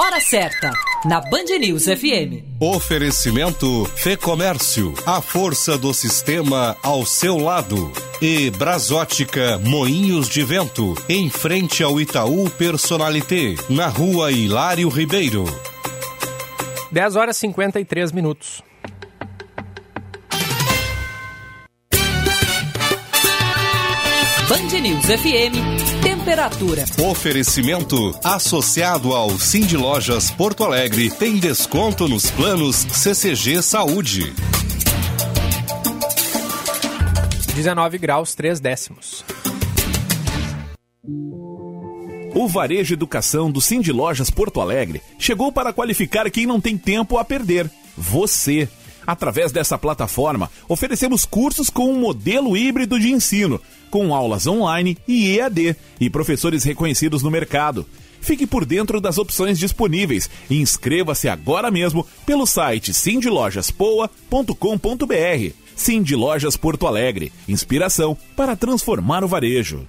Hora certa, na Band News FM. Oferecimento Fê Comércio, a força do sistema ao seu lado. E Brasótica Moinhos de Vento, em frente ao Itaú Personalité, na rua Hilário Ribeiro. 10 horas e 53 minutos. Band News FM, temperatura. Oferecimento associado ao Cindy Lojas Porto Alegre tem desconto nos planos CCG Saúde. 19 graus 3 décimos. O Varejo Educação do Cindy Lojas Porto Alegre chegou para qualificar quem não tem tempo a perder. Você. Através dessa plataforma, oferecemos cursos com um modelo híbrido de ensino, com aulas online e EAD e professores reconhecidos no mercado. Fique por dentro das opções disponíveis e inscreva-se agora mesmo pelo site sindlojaspoa.com.br. Cindy Lojas Porto Alegre, inspiração para transformar o varejo.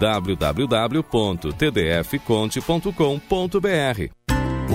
www.tdfconte.com.br.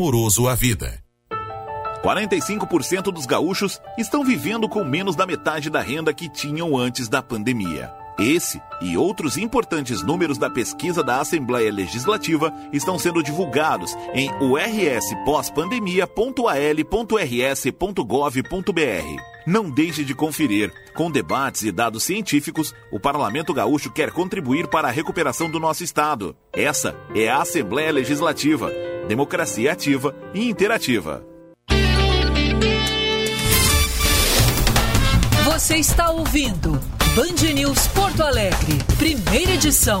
amoroso à vida. 45% dos gaúchos estão vivendo com menos da metade da renda que tinham antes da pandemia. Esse e outros importantes números da pesquisa da Assembleia Legislativa estão sendo divulgados em urspós-pandemia.al.rs.gov.br. Não deixe de conferir. Com debates e dados científicos, o Parlamento Gaúcho quer contribuir para a recuperação do nosso Estado. Essa é a Assembleia Legislativa. Democracia ativa e interativa. Você está ouvindo Band News Porto Alegre, primeira edição.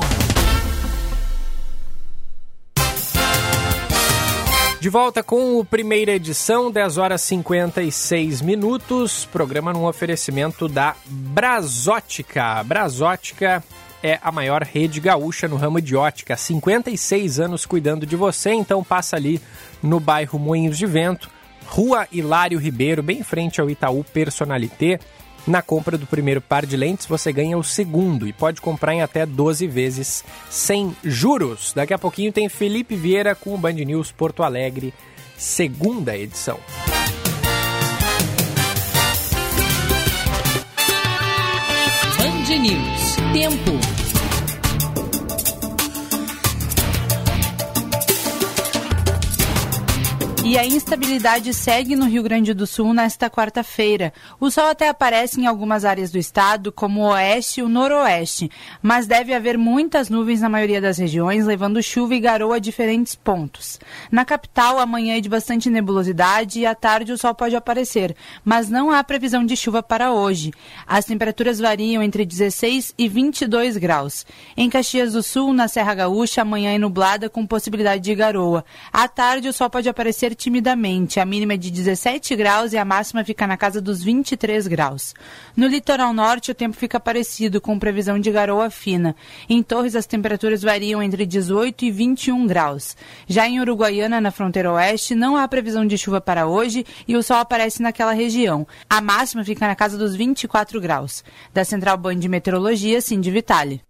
De volta com o primeira edição, 10 horas 56 minutos. Programa num oferecimento da Brasótica. Brasótica é a maior rede gaúcha no ramo de ótica. 56 anos cuidando de você, então passa ali no bairro Moinhos de Vento, Rua Hilário Ribeiro, bem em frente ao Itaú Personalité Na compra do primeiro par de lentes, você ganha o segundo e pode comprar em até 12 vezes sem juros. Daqui a pouquinho tem Felipe Vieira com o Band News Porto Alegre, segunda edição. Band News. Tempo. E a instabilidade segue no Rio Grande do Sul nesta quarta-feira. O sol até aparece em algumas áreas do estado, como o oeste e o noroeste, mas deve haver muitas nuvens na maioria das regiões, levando chuva e garoa a diferentes pontos. Na capital, amanhã é de bastante nebulosidade e à tarde o sol pode aparecer, mas não há previsão de chuva para hoje. As temperaturas variam entre 16 e 22 graus. Em Caxias do Sul, na Serra Gaúcha, amanhã é nublada com possibilidade de garoa. À tarde o sol pode aparecer timidamente. A mínima é de 17 graus e a máxima fica na casa dos 23 graus. No litoral norte, o tempo fica parecido, com previsão de garoa fina. Em Torres, as temperaturas variam entre 18 e 21 graus. Já em Uruguaiana, na fronteira oeste, não há previsão de chuva para hoje e o sol aparece naquela região. A máxima fica na casa dos 24 graus. Da Central Band de Meteorologia, Cindy Vitale.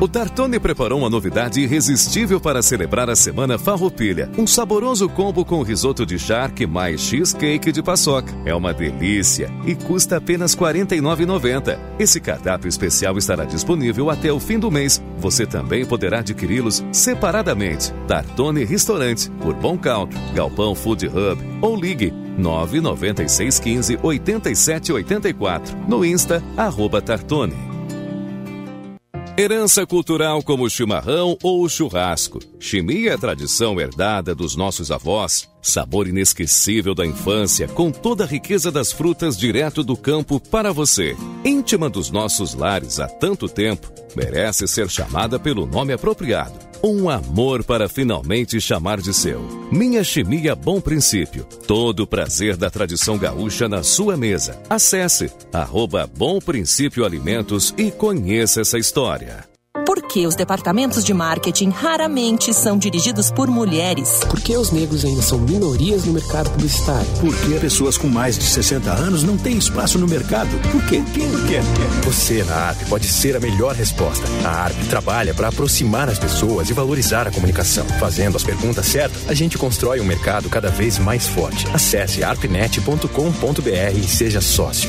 O Tartone preparou uma novidade irresistível para celebrar a Semana Farroupilha. Um saboroso combo com risoto de charque mais cheesecake de paçoca. É uma delícia e custa apenas R$ 49,90. Esse cardápio especial estará disponível até o fim do mês. Você também poderá adquiri-los separadamente. Tartone Restaurante, por Bom Country, Galpão Food Hub ou ligue 99615 8784. No Insta, arroba Tartone. Herança cultural como o chimarrão ou o churrasco. Chimia é tradição herdada dos nossos avós. Sabor inesquecível da infância, com toda a riqueza das frutas direto do campo para você. Íntima dos nossos lares há tanto tempo, merece ser chamada pelo nome apropriado. Um amor para finalmente chamar de seu. Minha Chimia Bom Princípio. Todo o prazer da tradição gaúcha na sua mesa. Acesse arroba Bom Princípio Alimentos e conheça essa história. Por que os departamentos de marketing raramente são dirigidos por mulheres? Por que os negros ainda são minorias no mercado publicitário? Por que pessoas com mais de 60 anos não têm espaço no mercado? Por quê? Quem quer? Você na ARP pode ser a melhor resposta. A ARP trabalha para aproximar as pessoas e valorizar a comunicação. Fazendo as perguntas certas, a gente constrói um mercado cada vez mais forte. Acesse arpnet.com.br e seja sócio.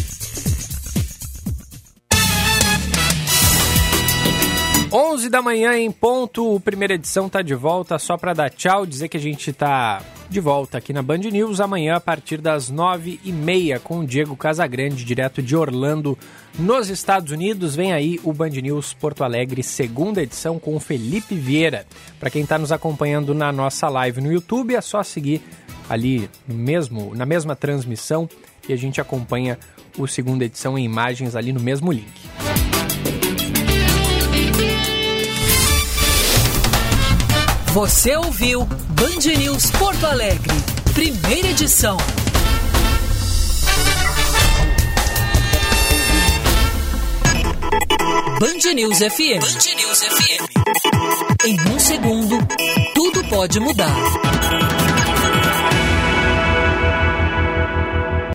11 da manhã em ponto, primeira edição tá de volta, só para dar tchau, dizer que a gente tá de volta aqui na Band News amanhã a partir das 9 e meia com o Diego Casagrande, direto de Orlando, nos Estados Unidos. Vem aí o Band News Porto Alegre, segunda edição com o Felipe Vieira. Para quem está nos acompanhando na nossa live no YouTube, é só seguir ali mesmo, na mesma transmissão e a gente acompanha o segunda edição em imagens ali no mesmo link. Você ouviu Band News Porto Alegre, primeira edição. Band News FM. Band News FM. Em um segundo, tudo pode mudar.